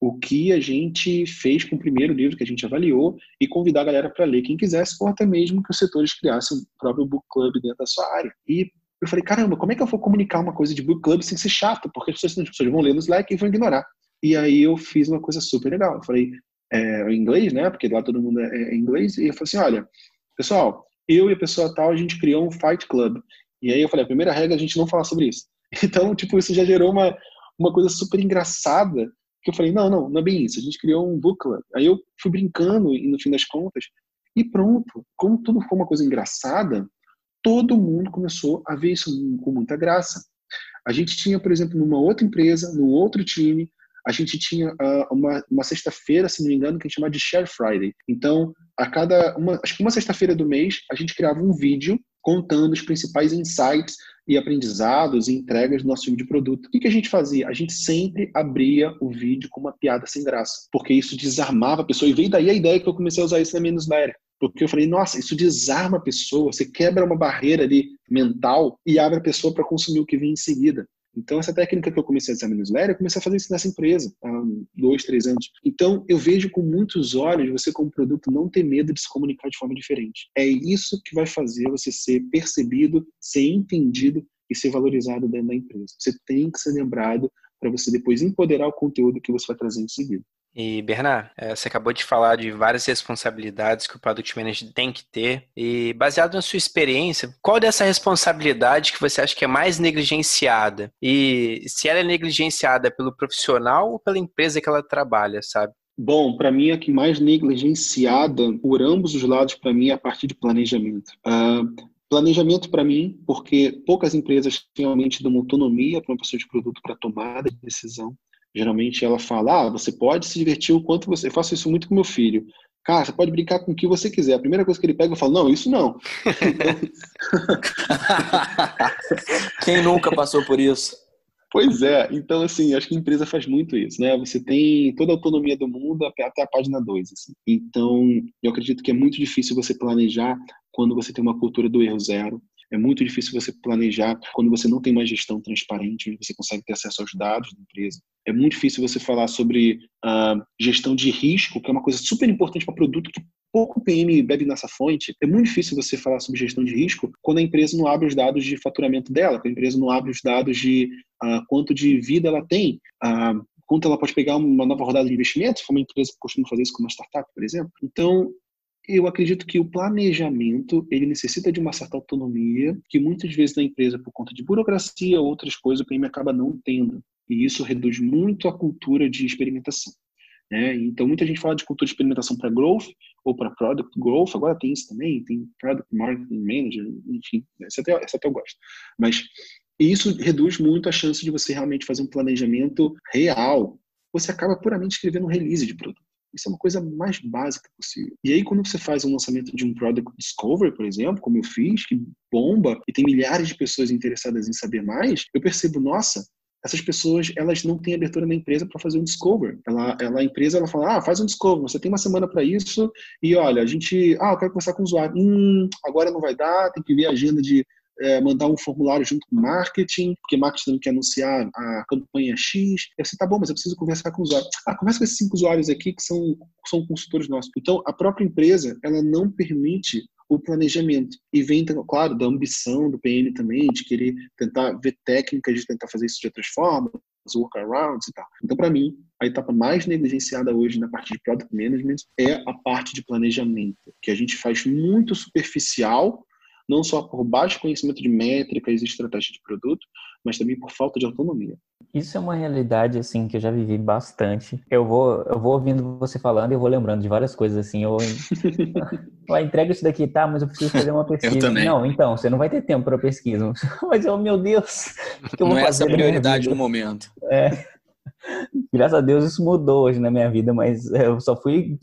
o que a gente fez com o primeiro livro que a gente avaliou e convidar a galera para ler quem quisesse, ou até mesmo que os setores criassem o próprio book club dentro da sua área. E eu falei, caramba, como é que eu vou comunicar uma coisa de book club sem ser chato? Porque as pessoas, as pessoas vão ler no Slack e vão ignorar. E aí eu fiz uma coisa super legal. Eu falei, é, em inglês, né? Porque lá todo mundo é, é inglês. E eu falei assim, olha, pessoal, eu e a pessoa tal, a gente criou um Fight Club. E aí eu falei, a primeira regra é a gente não falar sobre isso. [LAUGHS] Então, tipo, isso já gerou uma, uma coisa super engraçada que eu falei, não, não, não é bem isso. A gente criou um book club. Aí eu fui brincando e no fim das contas, e pronto. Como tudo foi uma coisa engraçada, todo mundo começou a ver isso com muita graça. A gente tinha, por exemplo, numa outra empresa, num outro time, a gente tinha uh, uma, uma sexta-feira, se não me engano, que a gente chamava de Share Friday. Então, a cada uma, acho que uma sexta-feira do mês, a gente criava um vídeo contando os principais insights e aprendizados e entregas do nosso time de produto. O que, que a gente fazia? A gente sempre abria o vídeo com uma piada sem graça, porque isso desarmava a pessoa. E veio daí a ideia que eu comecei a usar isso na minha newsletter. Porque eu falei, nossa, isso desarma a pessoa, você quebra uma barreira ali mental e abre a pessoa para consumir o que vem em seguida. Então, essa técnica que eu comecei a na newsletter, eu comecei a fazer isso nessa empresa há dois, três anos. Então, eu vejo com muitos olhos você, como produto, não ter medo de se comunicar de forma diferente. É isso que vai fazer você ser percebido, ser entendido e ser valorizado dentro da empresa. Você tem que ser lembrado para você depois empoderar o conteúdo que você vai trazer em seguida. E, Bernard, é, você acabou de falar de várias responsabilidades que o Product Manager tem que ter. E, baseado na sua experiência, qual dessa responsabilidade que você acha que é mais negligenciada? E se ela é negligenciada pelo profissional ou pela empresa que ela trabalha, sabe? Bom, para mim a que mais negligenciada por ambos os lados para mim é a parte de planejamento. Uh, planejamento para mim, porque poucas empresas realmente dão autonomia para uma pessoa de produto para tomada de decisão. Geralmente ela fala, ah, você pode se divertir o quanto você... Eu faço isso muito com meu filho. Cara, você pode brincar com o que você quiser. A primeira coisa que ele pega, eu falo, não, isso não. [LAUGHS] Quem nunca passou por isso? Pois é, então assim, acho que a empresa faz muito isso, né? Você tem toda a autonomia do mundo até a página 2, assim. Então, eu acredito que é muito difícil você planejar quando você tem uma cultura do erro zero, é muito difícil você planejar quando você não tem uma gestão transparente, onde você consegue ter acesso aos dados da empresa. É muito difícil você falar sobre uh, gestão de risco, que é uma coisa super importante para produto que pouco PM bebe nessa fonte. É muito difícil você falar sobre gestão de risco quando a empresa não abre os dados de faturamento dela, quando a empresa não abre os dados de uh, quanto de vida ela tem, uh, quanto ela pode pegar uma nova rodada de investimentos, como a empresa costuma fazer isso com uma startup, por exemplo. Então, eu acredito que o planejamento ele necessita de uma certa autonomia que muitas vezes na empresa por conta de burocracia ou outras coisas o PM acaba não tendo. E isso reduz muito a cultura de experimentação. Né? Então muita gente fala de cultura de experimentação para growth ou para product growth. Agora tem isso também tem product marketing manager enfim essa até, essa até eu gosto. Mas isso reduz muito a chance de você realmente fazer um planejamento real. Você acaba puramente escrevendo um release de produto isso é uma coisa mais básica possível. E aí, quando você faz um lançamento de um Product Discovery, por exemplo, como eu fiz, que bomba e tem milhares de pessoas interessadas em saber mais, eu percebo, nossa, essas pessoas elas não têm abertura na empresa para fazer um discover. Ela, ela, a empresa ela fala, ah, faz um discover, você tem uma semana para isso e olha, a gente, ah, eu quero conversar com o usuário. Hum, agora não vai dar, tem que ver a agenda de é, mandar um formulário junto com marketing, porque marketing também quer anunciar a campanha X. Eu sei, tá bom, mas eu preciso conversar com o usuário. Ah, conversa com esses cinco usuários aqui que são, são consultores nossos. Então, a própria empresa, ela não permite o planejamento. E vem, claro, da ambição do PN também, de querer tentar ver técnicas de tentar fazer isso de outras formas, workarounds e tal. Então, para mim, a etapa mais negligenciada hoje na parte de product management é a parte de planejamento, que a gente faz muito superficial não só por baixo conhecimento de métricas e estratégias de produto, mas também por falta de autonomia. Isso é uma realidade assim que eu já vivi bastante. Eu vou, eu vou ouvindo você falando e eu vou lembrando de várias coisas assim. Eu, eu [LAUGHS] entrega isso daqui, tá? Mas eu preciso fazer uma pesquisa. eu também. Não, então você não vai ter tempo para pesquisa. [LAUGHS] Mas eu, meu Deus, o que eu vou não fazer? Não é essa a prioridade no momento. É. Graças a Deus isso mudou hoje na minha vida, mas eu só fui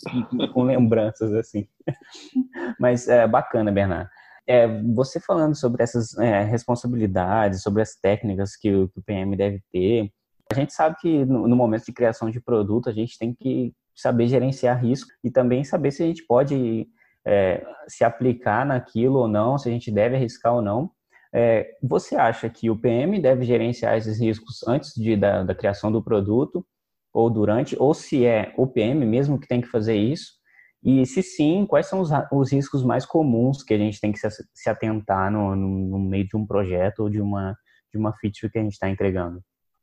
com lembranças assim. [LAUGHS] Mas é bacana, Bernardo é, você falando sobre essas é, responsabilidades, sobre as técnicas que o, que o, PM deve ter, a gente sabe que no, no, momento de criação de produto a gente tem que saber gerenciar risco e também saber se a gente pode é, se aplicar naquilo ou não, se a gente deve arriscar ou não. É, você acha que o PM deve gerenciar esses riscos antes de, da, da criação do produto ou durante, ou se é o PM mesmo que tem que fazer isso? E se sim, quais são os, os riscos mais comuns que a gente tem que se, se atentar no, no, meio de um projeto ou de uma, de uma feature que a gente está entregando?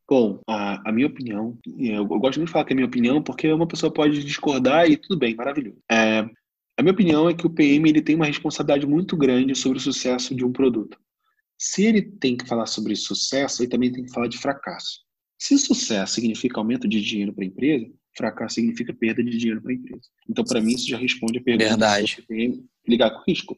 Bom, a, a, minha opinião, eu, eu gosto de falar que é a minha opinião, porque uma pessoa pode discordar e tudo bem, maravilhoso. É, a minha opinião é que o PM ele tem uma responsabilidade muito grande sobre o sucesso de um produto. Se ele tem que falar sobre sucesso, ele também tem que falar de fracasso. Se sucesso significa aumento de dinheiro para a empresa, fracasso significa perda de dinheiro para a empresa. Então, para mim, isso já responde a pergunta Verdade. que ligar com risco.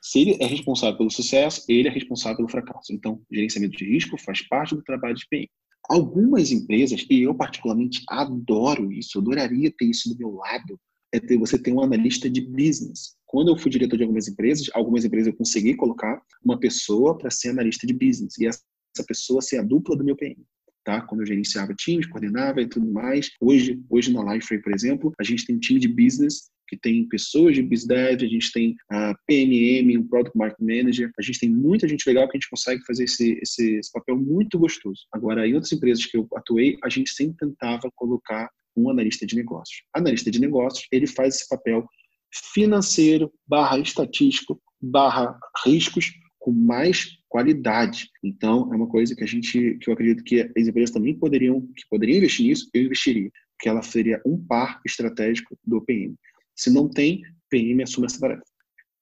Se ele é responsável pelo sucesso, ele é responsável pelo fracasso. Então, gerenciamento de risco faz parte do trabalho de PM. Algumas empresas, e eu particularmente adoro isso, eu adoraria ter isso do meu lado, é ter você ter um analista de business. Quando eu fui diretor de algumas empresas, algumas empresas eu consegui colocar uma pessoa para ser analista de business e essa pessoa ser a dupla do meu PM tá? Quando eu gerenciava times, coordenava e tudo mais. Hoje, hoje na Lifeway, por exemplo, a gente tem um time de business que tem pessoas de BizDev, a gente tem a PMM, um Product Market Manager, a gente tem muita gente legal que a gente consegue fazer esse, esse, esse papel muito gostoso. Agora, em outras empresas que eu atuei, a gente sempre tentava colocar um analista de negócios. Analista de negócios, ele faz esse papel financeiro, barra estatístico, barra riscos, com mais qualidade. Então, é uma coisa que a gente, que eu acredito que as empresas também poderiam, que poderiam investir nisso, eu investiria, porque ela seria um par estratégico do PM. Se não tem, PM assume essa tarefa.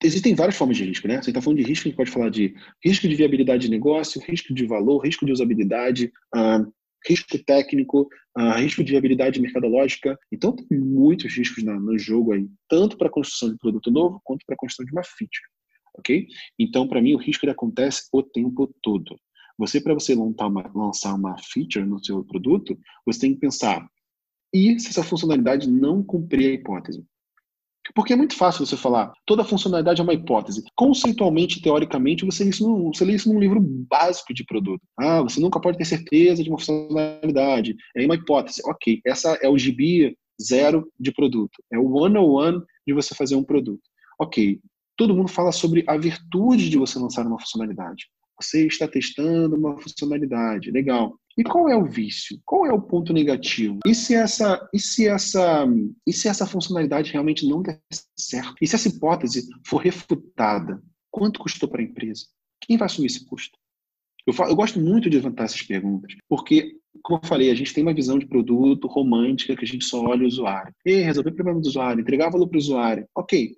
Existem várias formas de risco, né? Você está falando de risco, a gente pode falar de risco de viabilidade de negócio, risco de valor, risco de usabilidade, uh, risco técnico, uh, risco de viabilidade mercadológica. Então, tem muitos riscos no, no jogo aí, tanto para a construção de produto novo, quanto para a construção de uma feature ok? Então, para mim, o risco ele acontece o tempo todo. Você, para você lançar uma, lançar uma feature no seu produto, você tem que pensar, e se essa funcionalidade não cumprir a hipótese? Porque é muito fácil você falar, toda funcionalidade é uma hipótese. Conceitualmente, teoricamente, você lê isso num, você lê isso num livro básico de produto. Ah, você nunca pode ter certeza de uma funcionalidade. É uma hipótese. Ok, essa é o GB zero de produto. É o one on one de você fazer um produto. Ok, todo mundo fala sobre a virtude de você lançar uma funcionalidade. Você está testando uma funcionalidade, legal. E qual é o vício? Qual é o ponto negativo? E se essa, e se essa, e se essa funcionalidade realmente não der certo? E se essa hipótese for refutada? Quanto custou para a empresa? Quem vai assumir esse custo? Eu, falo, eu gosto muito de levantar essas perguntas, porque, como eu falei, a gente tem uma visão de produto romântica que a gente só olha o usuário. E resolver o problema do usuário, entregar valor para o usuário. Ok,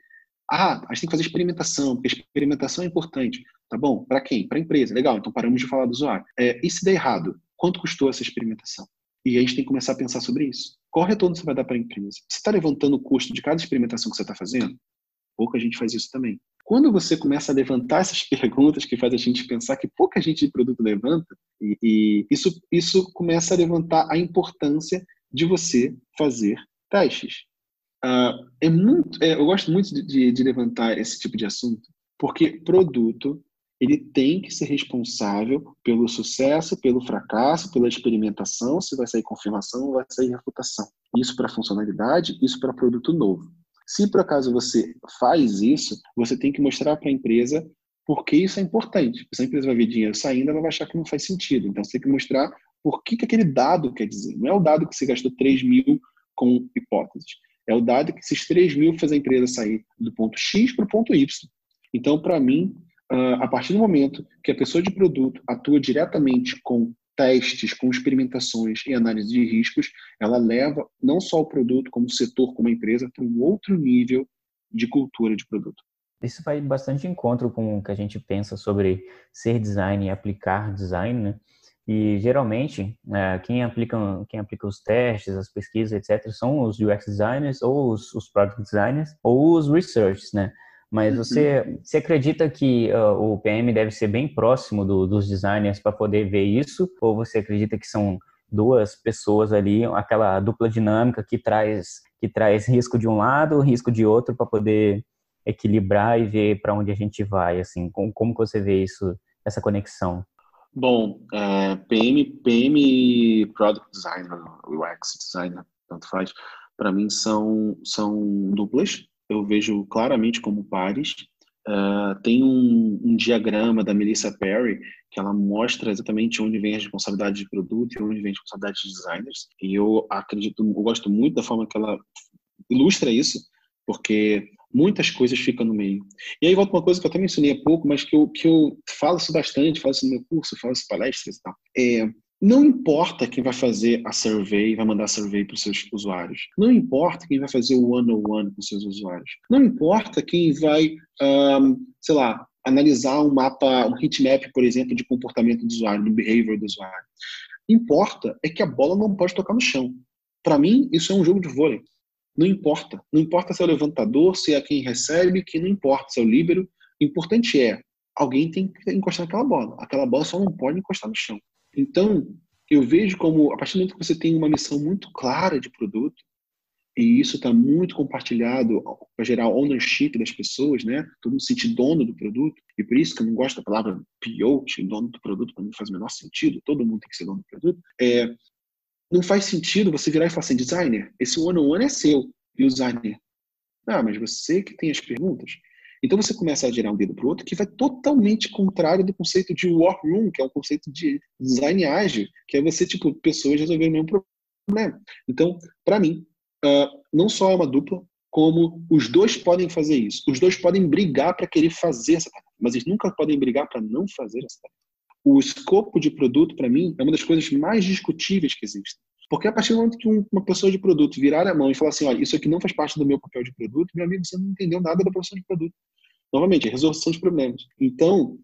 ah, a gente tem que fazer experimentação, porque experimentação é importante. Tá bom? Para quem? Para a empresa. Legal, então paramos de falar do usuário. É, e se der errado? Quanto custou essa experimentação? E a gente tem que começar a pensar sobre isso. Qual retorno você vai dar para a empresa? Você está levantando o custo de cada experimentação que você está fazendo? Pouca gente faz isso também. Quando você começa a levantar essas [LAUGHS] perguntas que faz a gente pensar que pouca gente de produto levanta, e, e isso, isso começa a levantar a importância de você fazer testes. Uh, é muito, é, eu gosto muito de, de, de, levantar esse tipo de assunto, porque produto ele tem que ser responsável pelo sucesso, pelo fracasso, pela experimentação, se vai sair confirmação ou vai sair refutação. Isso para funcionalidade, isso para produto novo. Se por acaso você faz isso, você tem que mostrar para a empresa por que isso é importante. Se a empresa vai ver dinheiro saindo, ela vai achar que não faz sentido. Então você tem que mostrar por que, que aquele dado quer dizer. Não é o dado que você gastou 3 mil com hipóteses. É o dado que esses 3 mil faz a empresa sair do ponto X para o ponto Y. Então, para mim, ah, a partir do momento que a pessoa de produto atua diretamente com testes, com experimentações e análise de riscos, ela leva não só o produto como setor, como empresa, para um outro nível de cultura de produto. Isso vai bastante encontro com o que a gente pensa sobre ser design e aplicar design, né? E geralmente, é, quem, aplica, quem aplica os testes, as pesquisas, etc., são os UX designers, ou os, os product designers, ou os researchers, né? Mas você, uhum. você acredita que uh, o PM deve ser bem próximo do, dos designers para poder ver isso? Ou você acredita que são duas pessoas ali, aquela dupla dinâmica que traz, que traz risco de um lado, risco de outro, para poder equilibrar e ver para onde a gente vai? Assim, como, como você vê isso, essa conexão? Bom, é, PM, PM Product Designer, UX Designer, tanto faz, para mim são, são duplas. Eu vejo claramente como pares. Uh, tem um, um, diagrama da Melissa Perry que ela mostra exatamente onde vem a responsabilidade de produto e onde vem a responsabilidade de designers. E eu acredito, eu gosto muito da forma que ela ilustra isso, porque muitas coisas ficam no meio. E aí volta uma coisa que eu até mencionei há pouco, mas que eu, que eu falo isso bastante, falo isso no meu curso, falo isso em palestras e tal. É, não importa quem vai fazer a survey, vai mandar a survey para os seus usuários. Não importa quem vai fazer o one-on-one com os seus usuários. Não importa quem vai, um, sei lá, analisar um mapa, um heatmap, por exemplo, de comportamento do usuário, do behavior do usuário. Importa é que a bola não pode tocar no chão. Para mim, isso é um jogo de vôlei. Não importa. Não importa se é o levantador, se é quem recebe, que não importa se é o líbero. O importante é, alguém tem que encostar naquela bola. Aquela bola só não pode encostar no chão. Então, eu vejo como, a partir do momento que você tem uma missão muito clara de produto, e isso está muito compartilhado para gerar ownership das pessoas, né? Todo mundo se sentir dono do produto. E por isso que eu não gosto da palavra PO, dono do produto, para mim faz o menor sentido. Todo mundo tem que ser dono do produto. É, não faz sentido você virar e falar assim, designer, esse one-on-one é seu. E o designer, Ah, mas você que tem as perguntas. Então você começa a girar um dedo para o outro que vai totalmente contrário do conceito de war room, que é um conceito de design ágil, que é você, tipo, pessoas resolverem o mesmo problema. Então, para mim, uh, não só é uma dupla, como os dois podem fazer isso. Os dois podem brigar para querer fazer essa mas eles nunca podem brigar para não fazer essa tarefa. O escopo de produto, para mim, é uma das coisas mais discutíveis que existem. Porque a partir do momento que uma pessoa de produto virar a mão e falar assim, olha, isso aqui não faz parte do meu papel de produto, meu amigo, você não entendeu nada da produção de produto. Novamente, resolução de problemas. Então,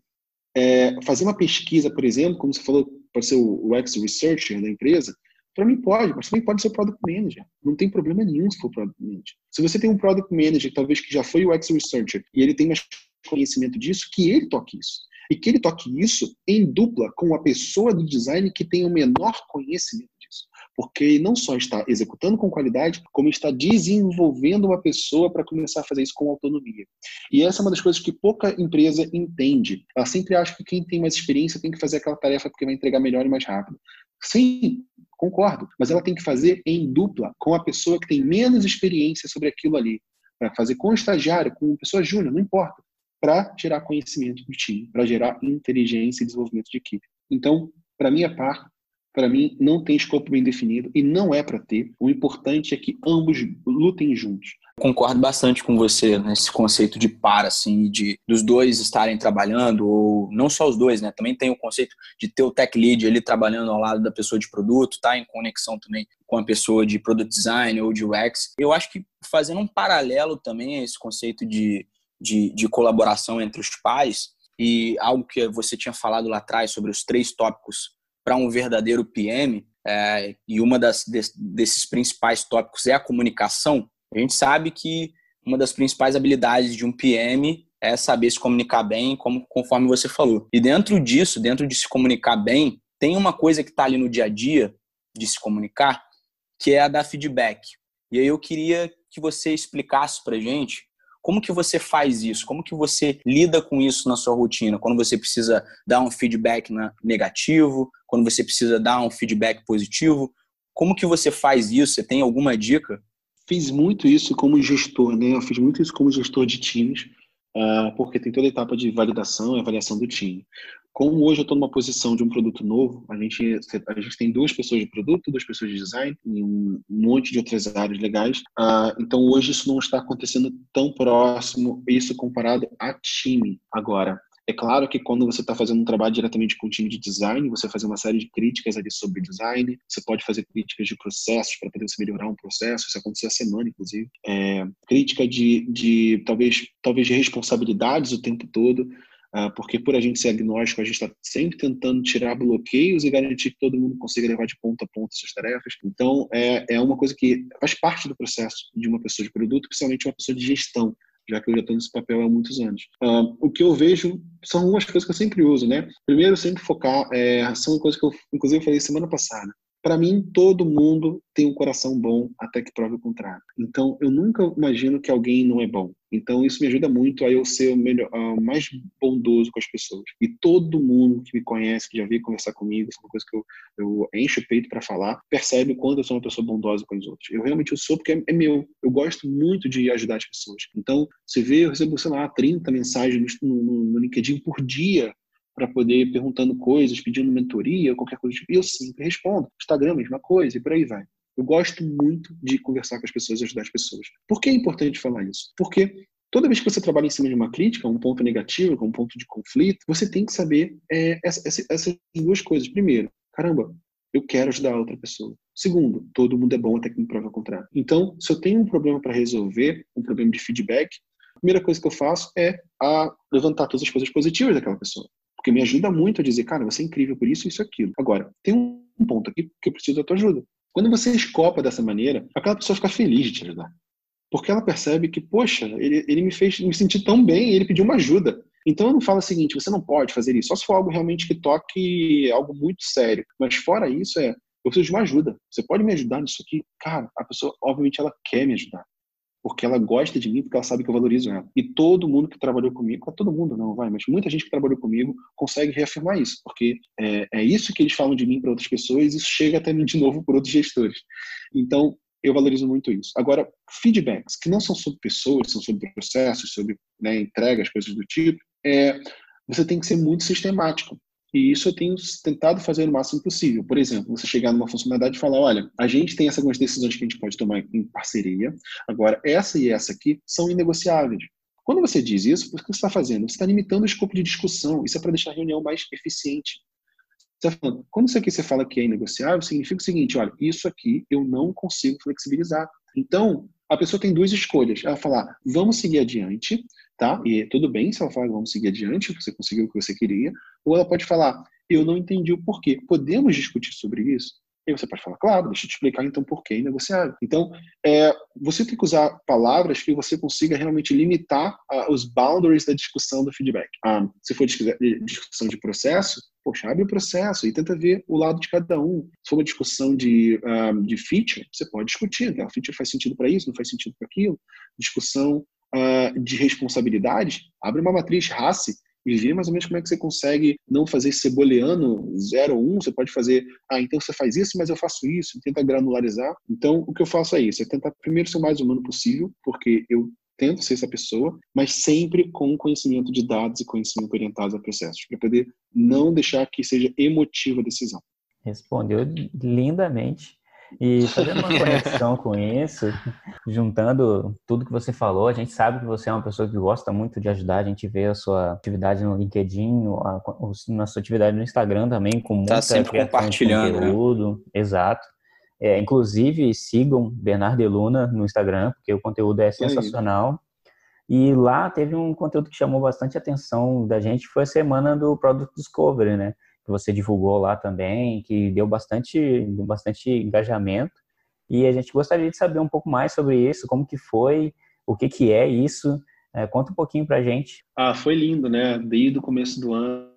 é, fazer uma pesquisa, por exemplo, como você falou, pode ser o UX Researcher da empresa, para mim pode, mas também pode ser o Product Manager. Não tem problema nenhum se for Product Manager. Se você tem um Product Manager, talvez que já foi o UX Researcher, e ele tem mais conhecimento disso, que ele toque isso. E que ele toque isso em dupla com a pessoa do design que tem o menor conhecimento disso porque ele não só está executando com qualidade, como está desenvolvendo uma pessoa para começar a fazer isso com autonomia. E essa é uma das coisas que pouca empresa entende. Ela sempre acha que quem tem mais experiência tem que fazer aquela tarefa porque vai entregar melhor e mais rápido. Sim, concordo, mas ela tem que fazer em dupla com a pessoa que tem menos experiência sobre aquilo ali. Para fazer com o estagiário, com pessoa júnior, não importa. Para gerar conhecimento do time, para gerar inteligência e desenvolvimento de equipe. Então, para minha parte, para mim, não tem escopo bem definido e não é para ter. O importante é que ambos lutem juntos. Concordo bastante com você nesse conceito de par, assim, de dos dois estarem trabalhando, ou não só os dois, né? Também tem o conceito de ter o tech lead ele trabalhando ao lado da pessoa de produto, tá em conexão também com a pessoa de product design ou de UX. Eu acho que fazendo um paralelo também a esse conceito de, de, de colaboração entre os pais, e algo que você tinha falado lá atrás sobre os três tópicos para um verdadeiro PM, é, e uma das, desses principais tópicos é a comunicação, a gente sabe que uma das principais habilidades de um PM é saber se comunicar bem, como, conforme você falou. E dentro disso, dentro de se comunicar bem, tem uma coisa que está ali no dia a dia de se comunicar, que é a da feedback. E aí eu queria que você explicasse para gente como que você faz isso? Como que você lida com isso na sua rotina? Quando você precisa dar um feedback negativo, quando você precisa dar um feedback positivo, como que você faz isso? Você tem alguma dica? Fiz muito isso como gestor, né? Eu fiz muito isso como gestor de times, uh, porque tem toda a etapa de validação e avaliação do time. Como hoje eu estou numa posição de um produto novo, a gente, a gente tem duas pessoas de produto, duas pessoas de design e um monte de outras áreas legais. Uh, então hoje isso não está acontecendo tão próximo, isso comparado a time agora. É claro que quando você está fazendo um trabalho diretamente com o time de design, você faz uma série de críticas ali sobre design, você pode fazer críticas de processos para poder você melhorar um processo, isso aconteceu a semana, inclusive. É, crítica de, de talvez, talvez de responsabilidades o tempo todo, porque por a gente ser agnóstico, a gente está sempre tentando tirar bloqueios e garantir que todo mundo consiga levar de ponta a ponta suas tarefas. Então, é, é uma coisa que faz parte do processo de uma pessoa de produto, principalmente uma pessoa de gestão, já que eu já estou nesse papel há muitos anos. Uh, o que eu vejo são algumas coisas que eu sempre uso, né? Primeiro, sempre focar, é, são coisas que eu, inclusive, falei semana passada. Para mim, todo mundo tem um coração bom até que prove o contrário. Então, eu nunca imagino que alguém não é bom. Então, isso me ajuda muito a eu ser o melhor, mais bondoso com as pessoas. E todo mundo que me conhece, que já veio conversar comigo, isso é uma coisa que eu, eu encho o peito para falar, percebe quando eu sou uma pessoa bondosa com os outros. Eu realmente eu sou porque é, é, meu. Eu gosto muito de ajudar as pessoas. Então, você vê, eu recebo, sei lá, 30 mensagens no, no, no LinkedIn por dia para poder perguntando coisas, pedindo mentoria, qualquer coisa tipo. E eu sempre respondo. Instagram, mesma coisa, e por aí vai. Eu gosto muito de conversar com as pessoas e ajudar as pessoas. Por que é importante falar isso? Porque toda vez que você trabalha em cima de uma crítica, um ponto negativo, um ponto de conflito, você tem que saber é, essa, essa, essas duas coisas. Primeiro, caramba, eu quero ajudar a outra pessoa. Segundo, todo mundo é bom até que me prova contrário. Então, se eu tenho um problema para resolver, um problema de feedback, a primeira coisa que eu faço é levantar todas as coisas positivas daquela pessoa. Porque me ajuda muito a dizer, cara, você é incrível por isso, isso, aquilo. Agora, tem um ponto aqui que eu preciso da tua ajuda. Quando você escopa dessa maneira, aquela pessoa fica feliz de te ajudar. Porque ela percebe que, poxa, ele, ele me fez me sentir tão bem ele pediu uma ajuda. Então eu não falo o seguinte, você não pode fazer isso, só se for algo realmente que toque algo muito sério. Mas fora isso, é, eu preciso de uma ajuda. Você pode me ajudar nisso aqui? Cara, a pessoa, obviamente, ela quer me ajudar porque ela gosta de mim, porque ela sabe que eu valorizo ela. E todo mundo que trabalhou comigo, todo mundo não vai, mas muita gente que trabalhou comigo consegue reafirmar isso, porque é, é isso que eles falam de mim para outras pessoas isso chega até mim de novo por outros gestores. Então, eu valorizo muito isso. Agora, feedbacks que não são sobre pessoas, são sobre processos, sobre né, entregas, coisas do tipo, é, você tem que ser muito sistemático. E isso eu tenho tentado fazer o máximo possível. Por exemplo, você chegar numa funcionalidade e falar: olha, a gente tem essas algumas decisões que a gente pode tomar em parceria, agora essa e essa aqui são inegociáveis. Quando você diz isso, o que você está fazendo? Você está limitando o escopo de discussão. Isso é para deixar a reunião mais eficiente. Você tá falando, quando isso aqui você fala que é inegociável, significa o seguinte: olha, isso aqui eu não consigo flexibilizar. Então, a pessoa tem duas escolhas. Ela falar, vamos seguir adiante, tá? E tudo bem se ela falar, vamos seguir adiante, você conseguiu o que você queria. Ou ela pode falar, eu não entendi o porquê. Podemos discutir sobre isso? E você pode falar, claro, deixa eu te explicar então por que é negociável. Então, é, você tem que usar palavras que você consiga realmente limitar uh, os boundaries da discussão do feedback. Um, ah, se for discussão de processo, poxa, abre o processo e tenta ver o lado de cada um. Se for uma discussão de, um, ah, de feature, você pode discutir. Aquela feature faz sentido para isso, não faz sentido para aquilo. Discussão uh, de responsabilidade, abre uma matriz RACE e ver mais ou menos como é que você consegue não fazer ceboleano 0 ou 1, um, você pode fazer, ah, então você faz isso, mas eu faço isso, tenta granularizar. Então, o que eu faço é isso, é tentar primeiro ser o mais humano possível, porque eu tento ser essa pessoa, mas sempre com conhecimento de dados e conhecimento orientado a processos, para poder não deixar que seja emotiva a decisão. Respondeu lindamente. E fazendo uma conexão com isso, juntando tudo que você falou, a gente sabe que você é uma pessoa que gosta muito de ajudar, a gente vê a sua atividade no LinkedIn, a, a sua atividade no Instagram também, com tá muita tá sempre compartilhando, né? conteúdo. Né? Exato. É, inclusive, sigam Bernardo Luna no Instagram, porque o conteúdo é sensacional. E lá teve um conteúdo que chamou bastante atenção da gente, foi a semana do Product Discovery, né? Que você divulgou lá também, que deu bastante, deu bastante engajamento. E a gente gostaria de saber um pouco mais sobre isso, como que foi, o que que é isso. É, conta um pouquinho pra gente. Ah, foi lindo, né? Desde o começo do ano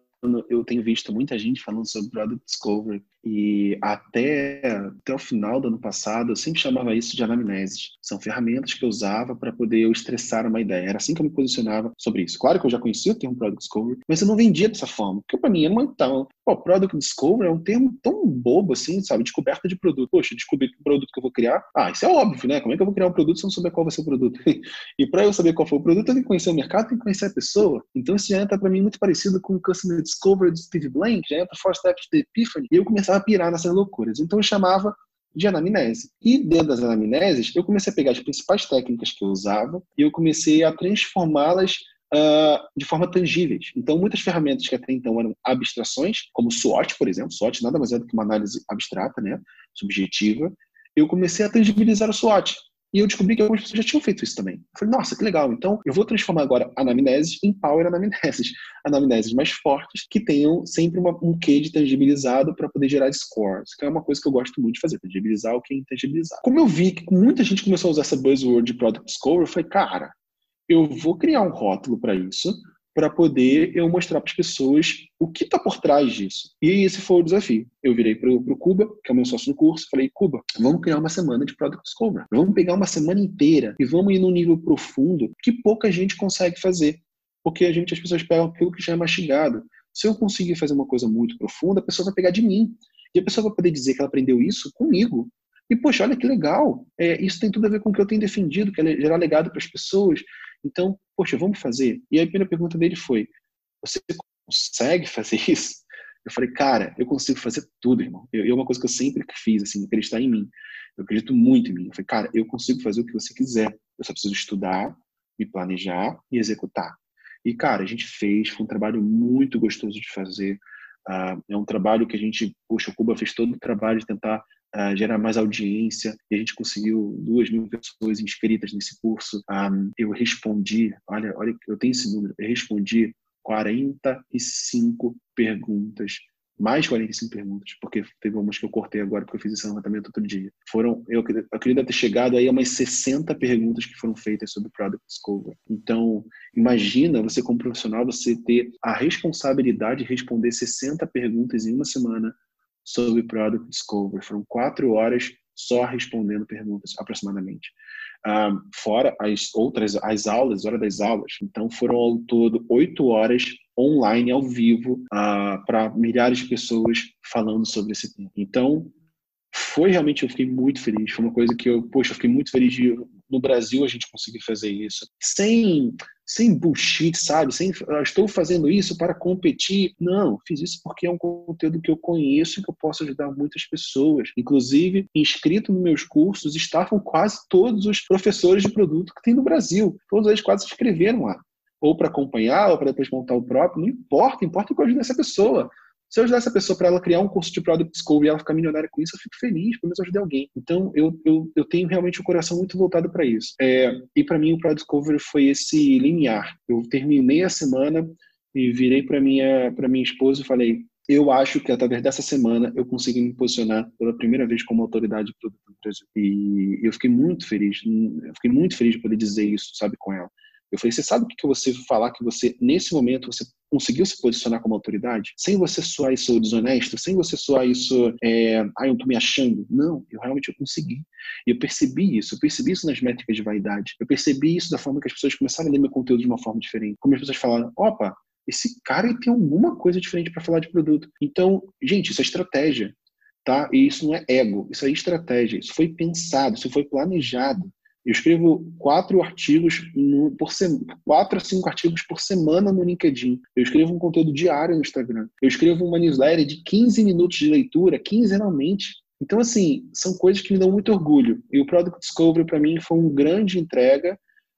eu tenho visto muita gente falando sobre Product Discovery e até, até o final do ano passado eu sempre chamava isso de anamneses. São ferramentas que eu usava para poder eu estressar uma ideia. Era assim que eu me posicionava sobre isso. Claro que eu já conhecia o termo Product Discovery, mas eu não vendia dessa forma, porque para mim era uma. Pô, Product Discovery é um termo tão bobo assim, sabe? Descoberta de produto. Poxa, descobrir que produto que eu vou criar. Ah, isso é óbvio, né? Como é que eu vou criar um produto se eu não souber qual vai ser o produto? [LAUGHS] e para eu saber qual foi o produto, eu tenho que conhecer o mercado, tenho que conhecer a pessoa. Então isso já entra para mim muito parecido com o Customer Discovery do Steve Blank, já entra Four Steps to Epiphany, e eu começava a pirar nessas loucuras. Então eu chamava de anamnese. E dentro das anamneses, eu comecei a pegar as principais técnicas que eu usava e eu comecei a transformá-las uh, de forma tangíveis. Então, muitas ferramentas que até então eram abstrações, como SWOT, por exemplo, SWOT nada mais é do que uma análise abstrata, né, subjetiva, eu comecei a tangibilizar o SWOT. E eu descobri que algumas pessoas já tinham feito isso também. Eu falei, nossa, que legal. Então, eu vou transformar agora anamneses em power anamneses. [LAUGHS] Anamneses mais fortes, que tenham sempre uma, um quê de tangibilizado para poder gerar scores, que é uma coisa que eu gosto muito de fazer, tangibilizar o que é intangibilizar. Como eu vi que muita gente começou a usar essa buzzword de product discovery, eu falei, cara, eu vou criar um rótulo para isso, para poder eu mostrar para as pessoas o que está por trás disso. E esse foi o desafio. Eu virei para o Cuba, que é o meu sócio no curso, falei, Cuba, vamos criar uma semana de Product Discovery. Vamos pegar uma semana inteira e vamos ir num nível profundo que pouca gente consegue fazer. Porque a gente, as pessoas pegam aquilo que já é mastigado. Se eu conseguir fazer uma coisa muito profunda, a pessoa vai pegar de mim. E a pessoa vai poder dizer que ela aprendeu isso comigo. E, poxa, olha que legal. É, isso tem tudo a ver com o que eu tenho defendido, que é gerar legado para as pessoas. Então, poxa, vamos fazer. E a primeira pergunta dele foi: você consegue fazer [LAUGHS] isso? Eu falei, cara, eu consigo fazer tudo, irmão. É uma coisa que eu sempre fiz, assim, acreditar em mim. Eu acredito muito em mim. Eu falei, cara, eu consigo fazer o que você quiser. Eu só preciso estudar, me planejar e executar. E, cara, a gente fez, foi um trabalho muito gostoso de fazer. Uh, é um trabalho que a gente, poxa, o Cuba fez todo o trabalho de tentar uh, gerar mais audiência, e a gente conseguiu duas mil pessoas inscritas nesse curso. Um, ah, eu respondi, olha, olha, eu tenho esse número, eu respondi 45 perguntas mais 45 perguntas, porque teve umas que eu cortei agora, porque eu fiz esse levantamento outro dia. Foram, eu, eu queria ter chegado aí a umas 60 perguntas que foram feitas sobre Product Discovery. Então, imagina você como profissional, você ter a responsabilidade de responder 60 perguntas em uma semana sobre Product Discovery. Foram quatro horas só respondendo perguntas, aproximadamente. Um, fora as outras, as aulas, hora das aulas. Então, foram ao todo oito horas online, ao vivo, uh, para milhares de pessoas falando sobre esse tema. Então, foi realmente, eu fiquei muito feliz. Foi uma coisa que eu, poxa, eu fiquei muito feliz de no Brasil a gente conseguir fazer isso. Sem, sem bullshit, sabe? Sem, ah, estou fazendo isso para competir. Não, fiz isso porque é um conteúdo que eu conheço e que eu posso ajudar muitas pessoas. Inclusive, inscrito nos meus cursos estavam quase todos os professores de produto que tem no Brasil. Todos eles quase se inscreveram lá. Ou para acompanhar, ou para depois montar o próprio. Não importa, importa que eu ajude essa pessoa. Se eu ajudar essa pessoa para ela criar um curso de Product Discovery e ela ficar milionária com isso, eu fico feliz, pelo menos eu ajudei alguém. Então, eu, eu, eu tenho realmente o coração muito voltado para isso. É, e para mim, o Product Discovery foi esse linear. Eu terminei a semana e virei para minha, minha esposa e falei: eu acho que através dessa semana eu consegui me posicionar pela primeira vez como autoridade de produto do Brasil. E eu fiquei muito feliz, eu fiquei muito feliz de poder dizer isso, sabe, com ela. Eu falei, você sabe o que você falar que você, nesse momento, você conseguiu se posicionar como autoridade? Sem você soar isso desonesto, sem você soar isso, é, ah, eu tô me achando. Não, eu realmente eu consegui. E eu percebi isso, eu percebi isso nas métricas de vaidade. Eu percebi isso da forma que as pessoas começaram a ler meu conteúdo de uma forma diferente. Como as pessoas falaram, opa, esse cara tem alguma coisa diferente para falar de produto. Então, gente, isso é estratégia, tá? E isso não é ego, isso é estratégia. Isso foi pensado, isso foi planejado. Eu escrevo quatro artigos no, por semana, quatro a cinco artigos por semana no LinkedIn. Eu escrevo um conteúdo diário no Instagram. Eu escrevo uma newsletter de 15 minutos de leitura quinzenalmente. Então, assim, são coisas que me dão muito orgulho. E o Product Discovery, para mim, foi uma grande entrega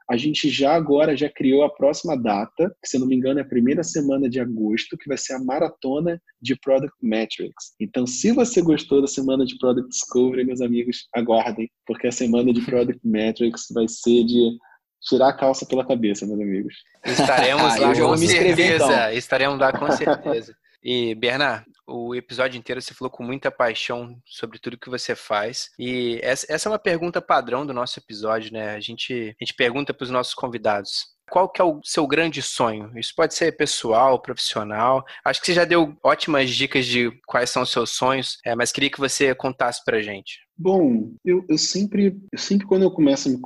a gente já agora já criou a próxima data, que se não me engano é a primeira semana de agosto, que vai ser a maratona de Product Metrics. Então, se você gostou da semana de Product Discovery, meus amigos, aguardem, porque a semana de Product [LAUGHS] Metrics vai ser de tirar a calça pela cabeça, meus amigos. Estaremos lá com certeza. Então. Estaremos lá com certeza. E, Bernard, o episódio inteiro você falou com muita paixão sobre tudo que você faz. E essa, é uma pergunta padrão do nosso episódio, né? A gente, a gente pergunta para os nossos convidados. Qual que é o seu grande sonho? Isso pode ser pessoal, profissional. Acho que você já deu ótimas dicas de quais são os seus sonhos, é, mas queria que você contasse para gente. Bom, eu, eu sempre, sempre quando eu começo a me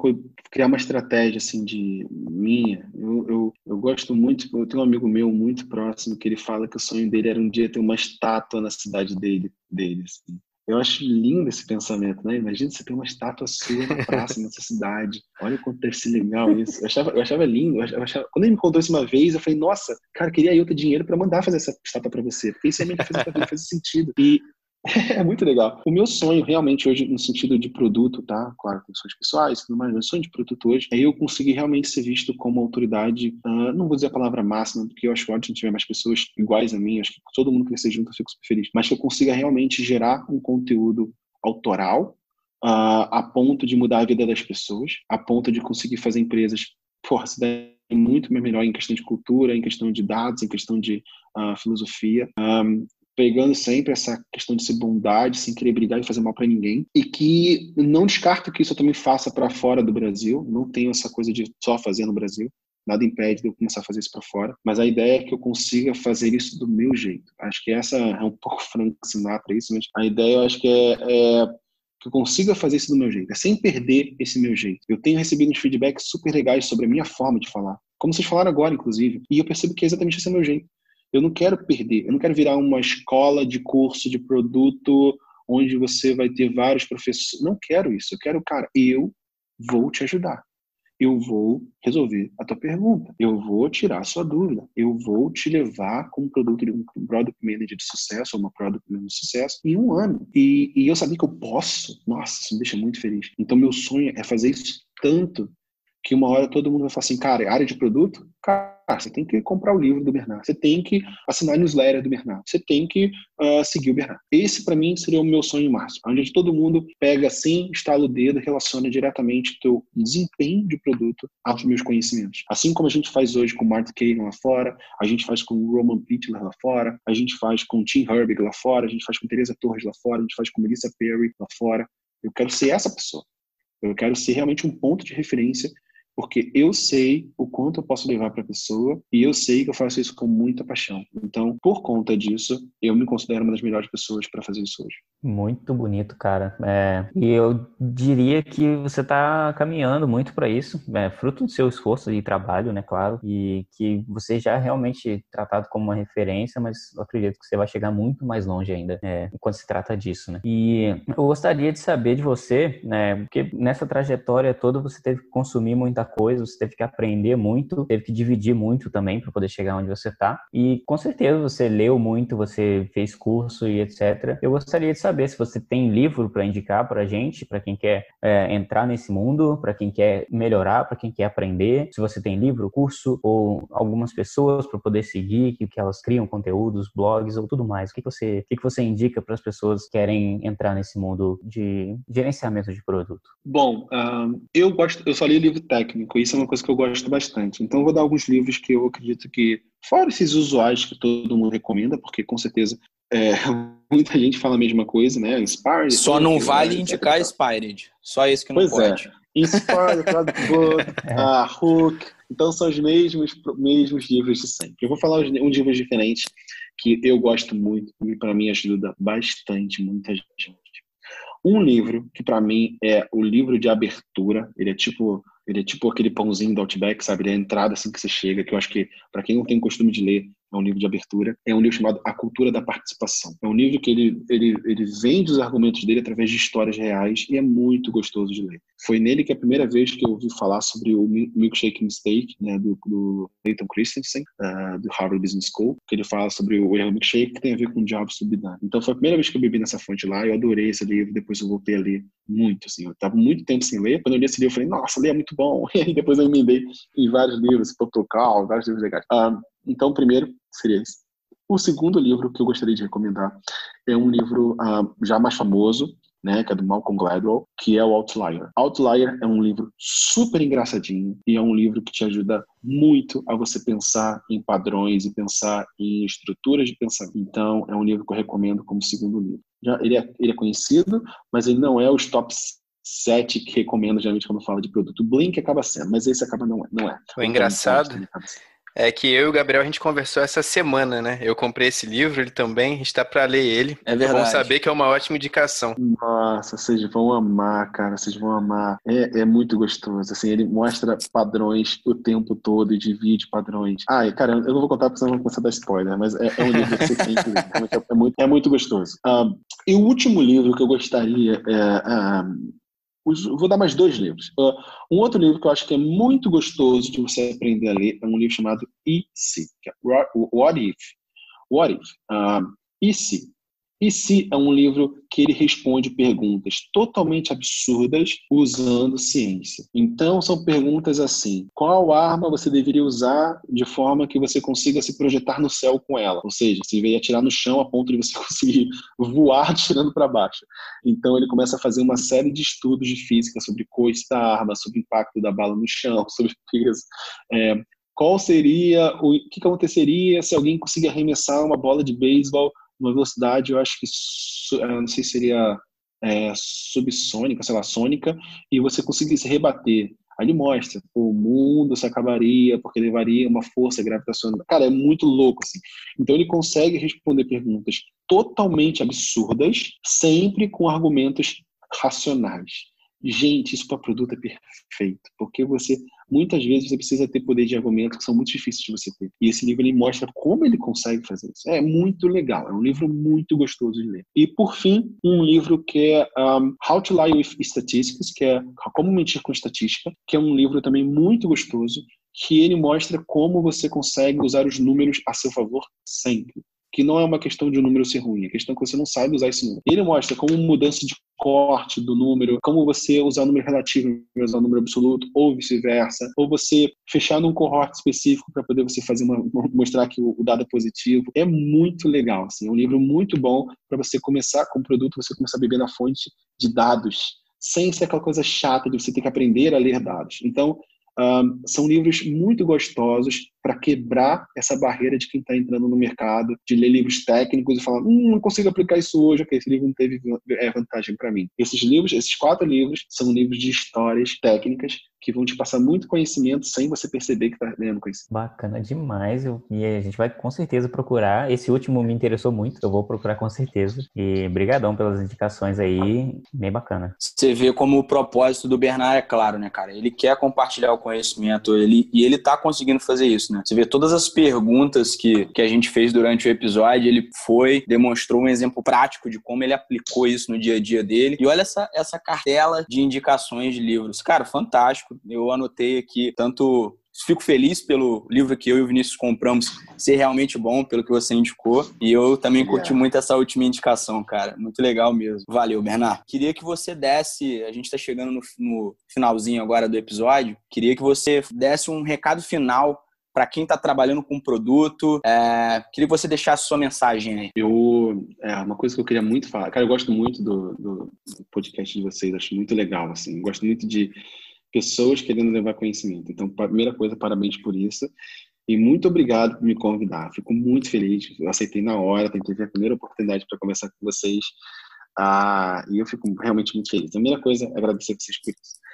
criar uma estratégia assim de minha, eu, eu, eu, gosto muito, eu tenho um amigo meu muito próximo que ele fala que o sonho dele era um dia ter uma estátua na cidade dele, dele assim. Eu acho lindo esse pensamento, né? Imagina você ter uma estátua sua na praça, nessa cidade. Olha o quanto deve ser legal isso. Eu achava, eu achava lindo. Eu achava... Quando ele me contou isso uma vez, eu falei, nossa, cara, queria eu ter dinheiro para mandar fazer essa estátua para você. Porque isso realmente fez, fez sentido. E [LAUGHS] é muito legal. O meu sonho realmente hoje, no sentido de produto, tá? Claro, com pessoais, tudo mais, meu sonho de produto hoje é eu conseguir realmente ser visto como autoridade, uh, não vou dizer a palavra máxima, porque eu acho ótimo tiver mais pessoas iguais a mim, acho que todo mundo crescer junto eu fico super feliz, mas que eu consiga realmente gerar um conteúdo autoral uh, a ponto de mudar a vida das pessoas, a ponto de conseguir fazer empresas, porra, se muito melhor em questão de cultura, em questão de dados, em questão de uh, filosofia. Um, pegando sempre essa questão de ser bondade, sem querer brigar e fazer mal para ninguém, e que não descarto que isso eu também faça para fora do Brasil, não tenho essa coisa de só fazer no Brasil, nada impede de eu começar a fazer isso para fora, mas a ideia é que eu consiga fazer isso do meu jeito. Acho que essa é um pouco [LAUGHS] Frank Sinatra isso, mas a ideia eu acho que é, é que eu consiga fazer isso do meu jeito, é sem perder esse meu jeito. Eu tenho recebido uns feedbacks super legais sobre a minha forma de falar, como vocês falaram agora, inclusive, e eu percebo que é exatamente esse é o meu jeito. Eu não quero perder, eu não quero virar uma escola de curso de produto onde você vai ter vários professores. Não quero isso. Eu quero, cara, eu vou te ajudar. Eu vou resolver a tua pergunta. Eu vou tirar a sua dúvida. Eu vou te levar como produto de um product manager de sucesso ou uma product manager de sucesso em um ano. E, e eu sabia que eu posso. Nossa, isso me deixa muito feliz. Então, meu sonho é fazer isso tanto que uma hora todo mundo vai falar assim, cara, área de produto? Cara, você tem que comprar o livro do Bernard, você tem que assinar a newsletter do Bernard, você tem que uh, seguir o Bernard. Esse, para mim, seria o meu sonho máximo, onde todo mundo pega assim, instala o dedo, relaciona diretamente teu desempenho de produto aos meus conhecimentos. Assim como a gente faz hoje com o Mark Kagan lá fora, a gente faz com o Roman Pittler lá fora, a gente faz com o Tim Herbig lá fora, a gente faz com Teresa Torres lá fora, a gente faz com Melissa Perry lá fora. Eu quero ser essa pessoa. Eu quero ser realmente um ponto de referência porque eu sei o quanto eu posso levar para a pessoa e eu sei que eu faço isso com muita paixão. Então, por conta disso, eu me considero uma das melhores pessoas para fazer isso hoje. Muito bonito, cara. É, e eu diria que você está caminhando muito para isso, é, fruto do seu esforço de trabalho, né, claro, e que você já é realmente tratado como uma referência, mas eu acredito que você vai chegar muito mais longe ainda é, quando se trata disso, né. E eu gostaria de saber de você, né, porque nessa trajetória toda você teve que consumir muita coisa, você teve que aprender muito, teve que dividir muito também para poder chegar onde você está. E com certeza você leu muito, você fez curso e etc. Eu gostaria de saber se você tem livro para indicar para gente, para quem quer é, entrar nesse mundo, para quem quer melhorar, para quem quer aprender. Se você tem livro, curso ou algumas pessoas para poder seguir, que, que elas criam conteúdos, blogs ou tudo mais. O que, que você, o que, que você indica para as pessoas que querem entrar nesse mundo de gerenciamento de produto? Bom, uh, eu gosto, eu só li livro técnico. Isso é uma coisa que eu gosto bastante. Então, eu vou dar alguns livros que eu acredito que, fora esses usuais que todo mundo recomenda, porque com certeza é, [LAUGHS] muita gente fala a mesma coisa, né? Inspired. Só não vale né? indicar Inspired. Só esse que não pois é. pode. É. Inspired, [LAUGHS] Book, uh, Hook. Então são os mesmos, mesmos livros de sempre. Eu vou falar um livros diferentes que eu gosto muito e para mim ajuda bastante muita gente. Um livro que para mim é o livro de abertura, ele é tipo ele é tipo aquele pãozinho do Outback, sabe? Ele é a entrada assim que você chega, que eu acho que, para quem não tem costume de ler, é um livro de abertura. É um livro chamado A Cultura da Participação. É um livro que ele, ele, ele vende os argumentos dele através de histórias reais e é muito gostoso de ler. Foi nele que é a primeira vez que eu ouvi falar sobre o Milkshake Mistake, né, do, do Clayton Christensen, uh, do Harvard Business School, que ele fala sobre o erro milkshake que tem a ver com o diabo subidado. Então foi a primeira vez que eu bebi nessa fonte lá, eu adorei esse livro, depois eu voltei a ler muito, assim. Eu estava muito tempo sem ler, quando eu li esse livro eu falei, nossa, ler é muito bom. [LAUGHS] E aí depois eu emendei em vários livros, Protocol, vários livros legais. Uh, então, primeiro seria esse. O segundo livro que eu gostaria de recomendar é um livro uh, já mais famoso, né, que é do Malcolm Gladwell, que é o Outlier. Outlier é um livro super engraçadinho e é um livro que te ajuda muito a você pensar em padrões e pensar em estruturas de pensamento. Então, é um livro que eu recomendo como segundo livro. Já, ele, é, ele é conhecido, mas ele não é os top sete que recomendo geralmente quando falo de produto. Blink acaba sendo, mas esse acaba não é. Não é. O engraçado é que eu e o Gabriel a gente conversou essa semana, né? Eu comprei esse livro, ele também, a gente tá pra ler ele. É verdade. Vamos saber que é uma ótima indicação. Nossa, vocês vão amar, cara, vocês vão amar. É, é muito gostoso, assim, ele mostra padrões o tempo todo e divide padrões. Ai, cara, eu não vou contar porque senão vou começar a dar spoiler, mas é, é um livro que você tem que ler. É, é, muito, é muito gostoso. Um, e o último livro que eu gostaria é, um, vou dar mais dois livros. Uh, um outro livro que eu acho que é muito gostoso de você aprender a ler é um livro chamado E Se, que é What If. What If. Uh, e se? E se é um livro que ele responde perguntas totalmente absurdas usando ciência. Então são perguntas assim: qual arma você deveria usar de forma que você consiga se projetar no céu com ela? Ou seja, você deveria atirar no chão a ponto de você [LAUGHS] conseguir voar tirando para baixo. Então ele começa a fazer uma série de estudos de física sobre coice da arma, sobre o impacto da bala no chão, [LAUGHS] sobre peso. É, qual seria o que aconteceria se alguém conseguir arremessar uma bola de beisebol uma velocidade, eu acho que, não sei se seria é, subsônica, sei lá, sônica, e você conseguisse rebater. Aí ele mostra, o mundo se acabaria porque levaria uma força gravitacional. Cara, é muito louco, assim. Então ele consegue responder perguntas totalmente absurdas, sempre com argumentos racionais. Gente, isso para produto é perfeito, porque você muitas vezes você precisa ter poder de argumento que são muito difíceis de você ter. E esse livro ele mostra como ele consegue fazer isso. É muito legal, é um livro muito gostoso de ler. E por fim, um livro que é um, How to Lie with Statistics, que é Como mentir com estatística, que é um livro também muito gostoso, que ele mostra como você consegue usar os números a seu favor sempre que não é uma questão de um número ser ruim, é questão que você não sabe usar esse número. Ele mostra como mudança de corte do número, como você usar o número relativo e usar o número absoluto, ou vice-versa, ou você fechar num cohort específico para poder você fazer uma, mostrar que o, dado é positivo. É muito legal, assim, é um livro muito bom para você começar com o produto, você começar a beber na fonte de dados, sem ser aquela coisa chata de você ter que aprender a ler dados. Então, um, são livros muito gostosos para quebrar essa barreira de quem está entrando no mercado, de ler livros técnicos e falar, hum, não consigo aplicar isso hoje, ok, esse livro não teve é, vantagem para mim. Esses livros, esses quatro livros, são livros de histórias técnicas que vão te passar muito conhecimento sem você perceber que está ganhando conhecimento. Bacana demais. Eu, e a gente vai com certeza procurar. Esse último me interessou muito, eu vou procurar com certeza. E brigadão pelas indicações aí, bem bacana. Você vê como o propósito do Bernard é claro, né, cara? Ele quer compartilhar o conhecimento ele, e ele tá conseguindo fazer isso, né? Você vê todas as perguntas que, que a gente fez durante o episódio, ele foi, demonstrou um exemplo prático de como ele aplicou isso no dia a dia dele. E olha essa, essa cartela de indicações de livros. Cara, fantástico eu anotei aqui tanto fico feliz pelo livro que eu e o Vinícius compramos ser realmente bom, pelo que você indicou. E eu também curti muito essa última indicação, cara. Muito legal mesmo. Valeu, Bernardo. Queria que você desse, a gente está chegando no, no, finalzinho agora do episódio, queria que você desse um recado final para quem está trabalhando com produto. É, queria que você deixasse sua mensagem aí. Eu, é uma coisa que eu queria muito falar. Cara, eu gosto muito do, do, do podcast de vocês, acho muito legal, assim. Gosto muito de pessoas querendo levar conhecimento. Então, primeira coisa, parabéns por isso. E muito obrigado por me convidar. Fico muito feliz. Eu aceitei na hora, tentei ter a primeira oportunidade para conversar com vocês. Ah, e eu fico realmente muito feliz. A primeira coisa, agradecer vocês por isso.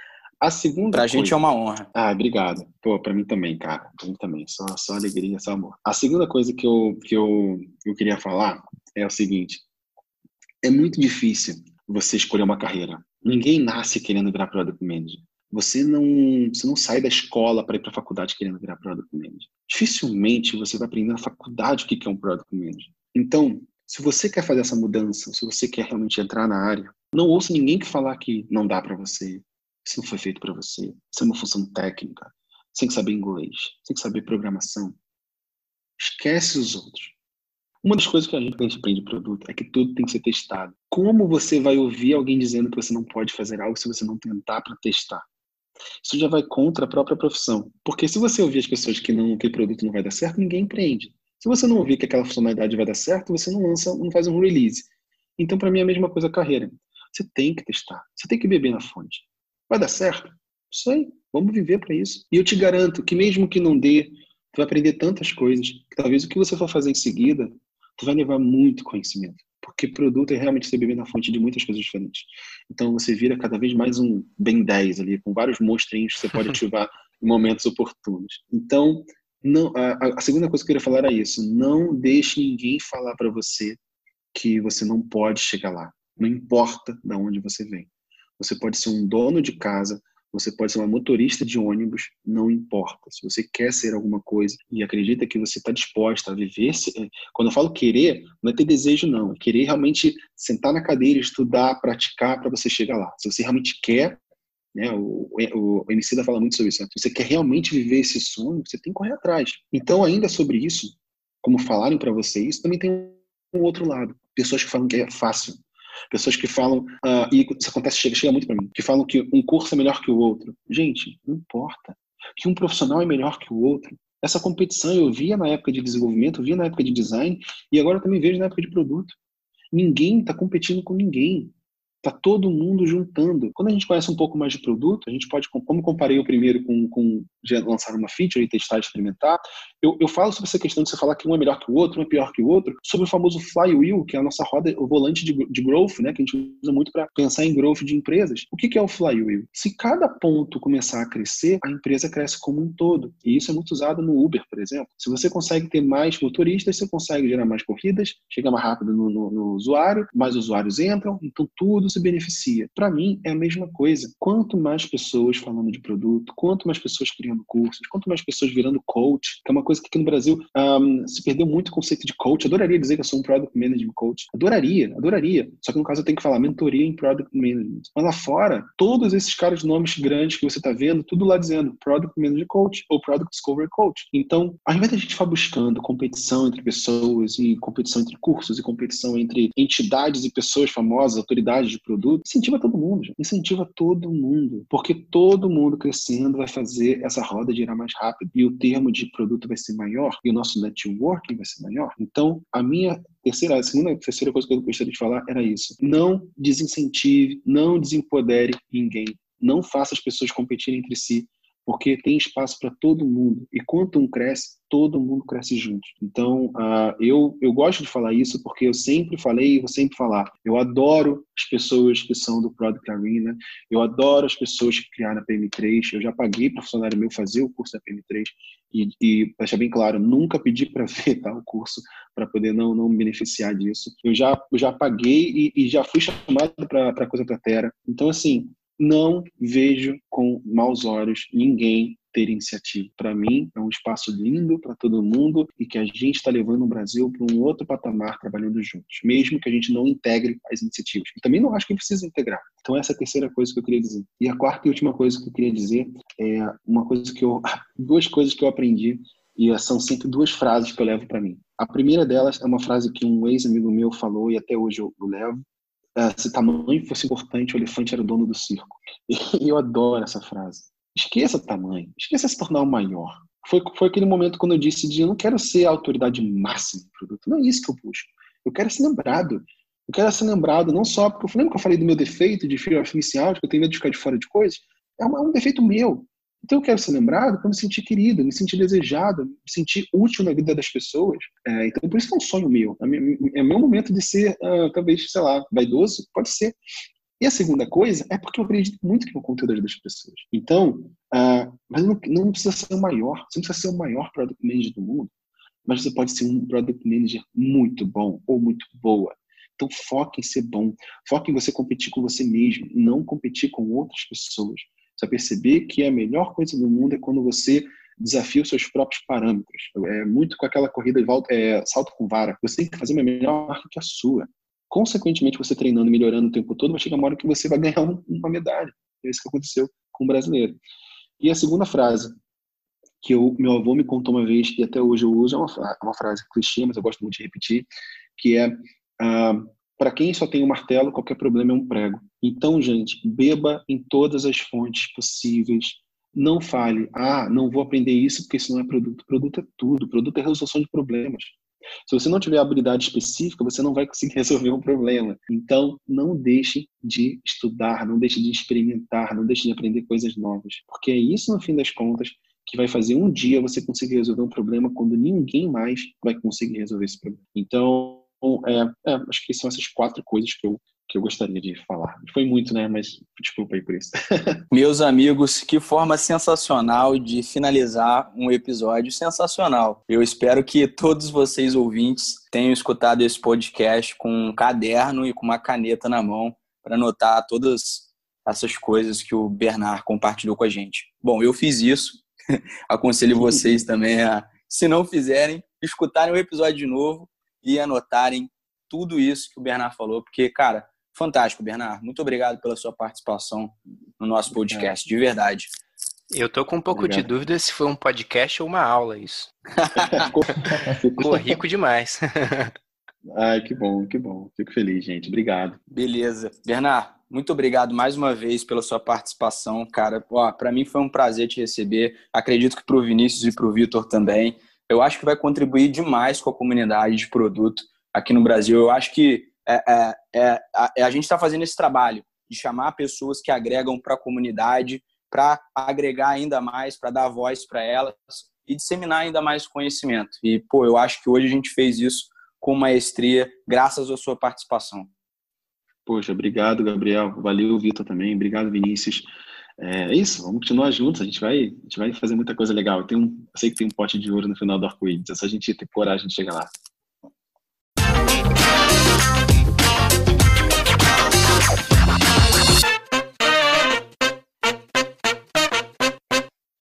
A segunda Pra coisa... gente é uma honra. Ah, obrigado. Pô, pra mim também, cara. Pra mim também. Só, só alegria, só amor. A segunda coisa que eu, que eu, eu queria falar é o seguinte. É muito difícil você escolher uma carreira. Ninguém nasce querendo virar product manager. Você não, você não sai da escola para ir para a faculdade querendo virar product manager. Dificilmente você vai aprender na faculdade o que é um product manager. Então, se você quer fazer essa mudança, se você quer realmente entrar na área, não ouça ninguém que falar que não dá para você, isso não foi feito para você, isso é uma função técnica, você tem que saber inglês, você tem que saber programação. Esquece os outros. Uma das coisas que a gente, quando a gente aprende produto é que tudo tem que ser testado. Como você vai ouvir alguém dizendo que você não pode fazer algo se você não tentar para testar? Isso já vai contra a própria profissão. Porque se você ouvir as pessoas que não que o produto não vai dar certo, ninguém empreende. Se você não ouvir que aquela funcionalidade vai dar certo, você não lança, não faz um release. Então, para mim, é a mesma coisa a carreira. Você tem que testar. Você tem que beber na fonte. Vai dar certo? Sei. Vamos viver para isso. E eu te garanto que mesmo que não dê, tu vai aprender tantas coisas que talvez o que você for fazer em seguida, tu vai levar muito conhecimento porque produto é realmente você beber na fonte de muitas coisas diferentes. Então você vira cada vez mais um Ben 10 ali, com vários monstrinhos que você pode [LAUGHS] ativar em momentos oportunos. Então, não, a, a, segunda coisa que eu queria falar era isso: não deixe ninguém falar para você que você não pode chegar lá. Não importa de onde você vem. Você pode ser um dono de casa, você pode ser uma motorista de ônibus, não importa. Se você quer ser alguma coisa e acredita que você está disposta a viver, eh, quando eu falo querer, não é ter desejo, não. É querer realmente sentar na cadeira, estudar, praticar para você chegar lá. Se você realmente quer, né, o, o, o Emicida fala muito sobre isso. Né? Se você quer realmente viver esse sonho, você tem que correr atrás. Então, ainda sobre isso, como falarem para você isso, também tem um outro lado. Pessoas que falam que é fácil. Pessoas que falam, uh, e isso acontece, chega, chega muito para mim, que falam que um curso é melhor que o outro. Gente, não importa. Que um profissional é melhor que o outro. Essa competição eu via na época de desenvolvimento, eu via na época de design, e agora eu também vejo na época de produto. Ninguém está competindo com ninguém. Tá todo mundo juntando. Quando a gente conhece um pouco mais de produto, a gente pode, como comparei o primeiro com, com lançar uma feature e testar experimentar, eu, eu falo sobre essa questão de você falar que um é melhor que o outro, um é pior que o outro, sobre o famoso flywheel, que é a nossa roda, o volante de, de growth, né, que a gente usa muito para pensar em growth de empresas. O que, que é o flywheel? Se cada ponto começar a crescer, a empresa cresce como um todo. E isso é muito usado no Uber, por exemplo. Se você consegue ter mais motoristas, você consegue gerar mais corridas, chega mais rápido no, no, no usuário, mais usuários entram, então tudo se beneficia. Para mim, é a mesma coisa. Quanto mais pessoas falando de produto, quanto mais pessoas criando cursos, quanto mais pessoas virando coach, que é uma coisa que aqui no Brasil um, se perdeu muito o conceito de coach. Adoraria dizer que eu sou um Product Management Coach. Adoraria, adoraria. Só que no caso eu tenho que falar mentoria em Product Management. Mas lá fora, todos esses caras de nomes grandes que você está vendo, tudo lá dizendo Product Manager Coach ou Product Discovery Coach. Então, ao invés da gente ficar buscando competição entre pessoas e competição entre cursos e competição entre entidades e pessoas famosas, autoridades de produto, incentiva todo mundo, gente. incentiva todo mundo, porque todo mundo crescendo vai fazer essa roda girar mais rápido. E o termo de produto vai ser maior. E o nosso networking vai ser maior. Então, a minha terceira, a segunda, a terceira coisa que eu gostaria de falar era isso: não desincentive, não desempodere ninguém, não faça as pessoas competirem entre si, porque tem espaço para todo mundo. E quanto um cresce, todo mundo cresce junto. Então, uh, eu, eu gosto de falar isso porque eu sempre falei e vou sempre falar. Eu adoro as pessoas que são do Product Arena, eu adoro as pessoas que criaram a PM3. Eu já paguei para funcionário meu fazer o curso da PM3 e, e deixar bem claro, nunca pedi para [LAUGHS] ver tá, o curso para poder não, não me beneficiar disso. Eu já, eu já paguei e, e já fui chamado para coisa para Terra. Então, assim, não vejo com maus olhos ninguém ter iniciativa. Para mim, é um espaço lindo para todo mundo e que a gente está levando o Brasil para um outro patamar trabalhando juntos, mesmo que a gente não integre as iniciativas. E também não acho que precisa integrar. Então, essa é a terceira coisa que eu queria dizer. E a quarta e última coisa que eu queria dizer é uma coisa que eu. [LAUGHS] duas coisas que eu aprendi e são sempre duas frases que eu levo para mim. A primeira delas é uma frase que um ex-amigo meu falou e até hoje eu, eu levo, se tamanho fosse importante, o elefante era o dono do circo. E [LAUGHS] eu adoro essa frase. Esqueça tamanho, esqueça se tornar o maior. Foi, foi aquele momento quando eu disse de eu não quero ser a autoridade máxima do produto. Não é isso que eu busco. Eu quero ser lembrado. Eu quero ser lembrado não só porque eu lembro que eu falei do meu defeito de fear of missing out, que eu tenho medo de ficar de fora de coisas. É um, é um defeito meu. Então eu quero ser lembrado para me sentir querido, me sentir desejado, me sentir útil na vida das pessoas. É, então por isso é um sonho meu. É, meu momento de ser, uh, talvez, sei lá, vaidoso, pode ser. E a segunda coisa é porque eu acredito muito que o conteúdo ajuda as pessoas. Então, uh, mas não, não, precisa ser o maior, você não precisa ser o maior product manager do mundo, mas você pode ser um product manager muito bom ou muito boa. Então foque em ser bom, foque em você competir com você mesmo, não competir com outras pessoas. Você vai perceber que a melhor coisa do mundo é quando você desafia os seus próprios parâmetros. É muito com aquela corrida de volta, é, salto com vara. Você tem que fazer uma melhor marca que a sua. Consequentemente, você treinando, melhorando o tempo todo, vai chegar uma hora que você vai ganhar uma medalha. É isso que aconteceu com o brasileiro. E a segunda frase, que o meu avô me contou uma vez, e até hoje eu uso, é uma, uma frase clichê, mas eu gosto muito de repetir, que é ah, para quem só tem um martelo, qualquer problema é um prego. Então, gente, beba em todas as fontes possíveis. Não fale, ah, não vou aprender isso porque isso não é produto. Produto é tudo. Produto é resolução de problemas. Se você não tiver habilidade específica, você não vai conseguir [LAUGHS] resolver um problema. Então, não deixe de estudar, não deixe de experimentar, não deixe de aprender coisas novas. Porque é isso, no fim das contas, que vai fazer um dia você conseguir resolver um problema quando ninguém mais vai conseguir resolver esse problema. Então, então, é, é, acho que são essas quatro coisas que eu, que eu gostaria de falar. Foi muito, né? Mas desculpa aí por isso. [LAUGHS] Meus amigos, que forma sensacional de finalizar um episódio sensacional. Eu espero que todos vocês ouvintes tenham escutado esse podcast com um caderno e com uma caneta na mão para anotar todas essas coisas que o Bernard compartilhou com a gente. Bom, eu fiz isso. [LAUGHS] Aconselho vocês também a, se não fizerem, escutarem o episódio de novo e anotarem tudo isso que o Bernard falou, porque, cara, fantástico, Bernard. Muito obrigado pela sua participação no nosso podcast, de verdade. Eu tô com um pouco obrigado. de dúvida se foi um podcast ou uma aula isso. Ficou [LAUGHS] rico demais. [LAUGHS] Ai, que bom, que bom. Fico feliz, gente. Obrigado. Beleza. Bernard, muito obrigado mais uma vez pela sua participação, cara. Para mim foi um prazer te receber. Acredito que para o Vinícius e para o Vitor também eu acho que vai contribuir demais com a comunidade de produto aqui no Brasil. Eu acho que é, é, é a, a, gente está fazendo esse trabalho de chamar pessoas que agregam para a comunidade, para agregar ainda mais, para dar voz para elas e disseminar ainda mais conhecimento. E, pô, eu acho que hoje a gente fez isso com maestria, graças à sua participação. Poxa, obrigado, Gabriel. Valeu, Vitor, também. Obrigado, Vinícius. É isso, vamos continuar juntos, a gente vai, a gente vai fazer muita coisa legal. Eu, tenho eu sei que tem um pote de ouro no final do arco-íris, é só a gente ter coragem de chegar lá.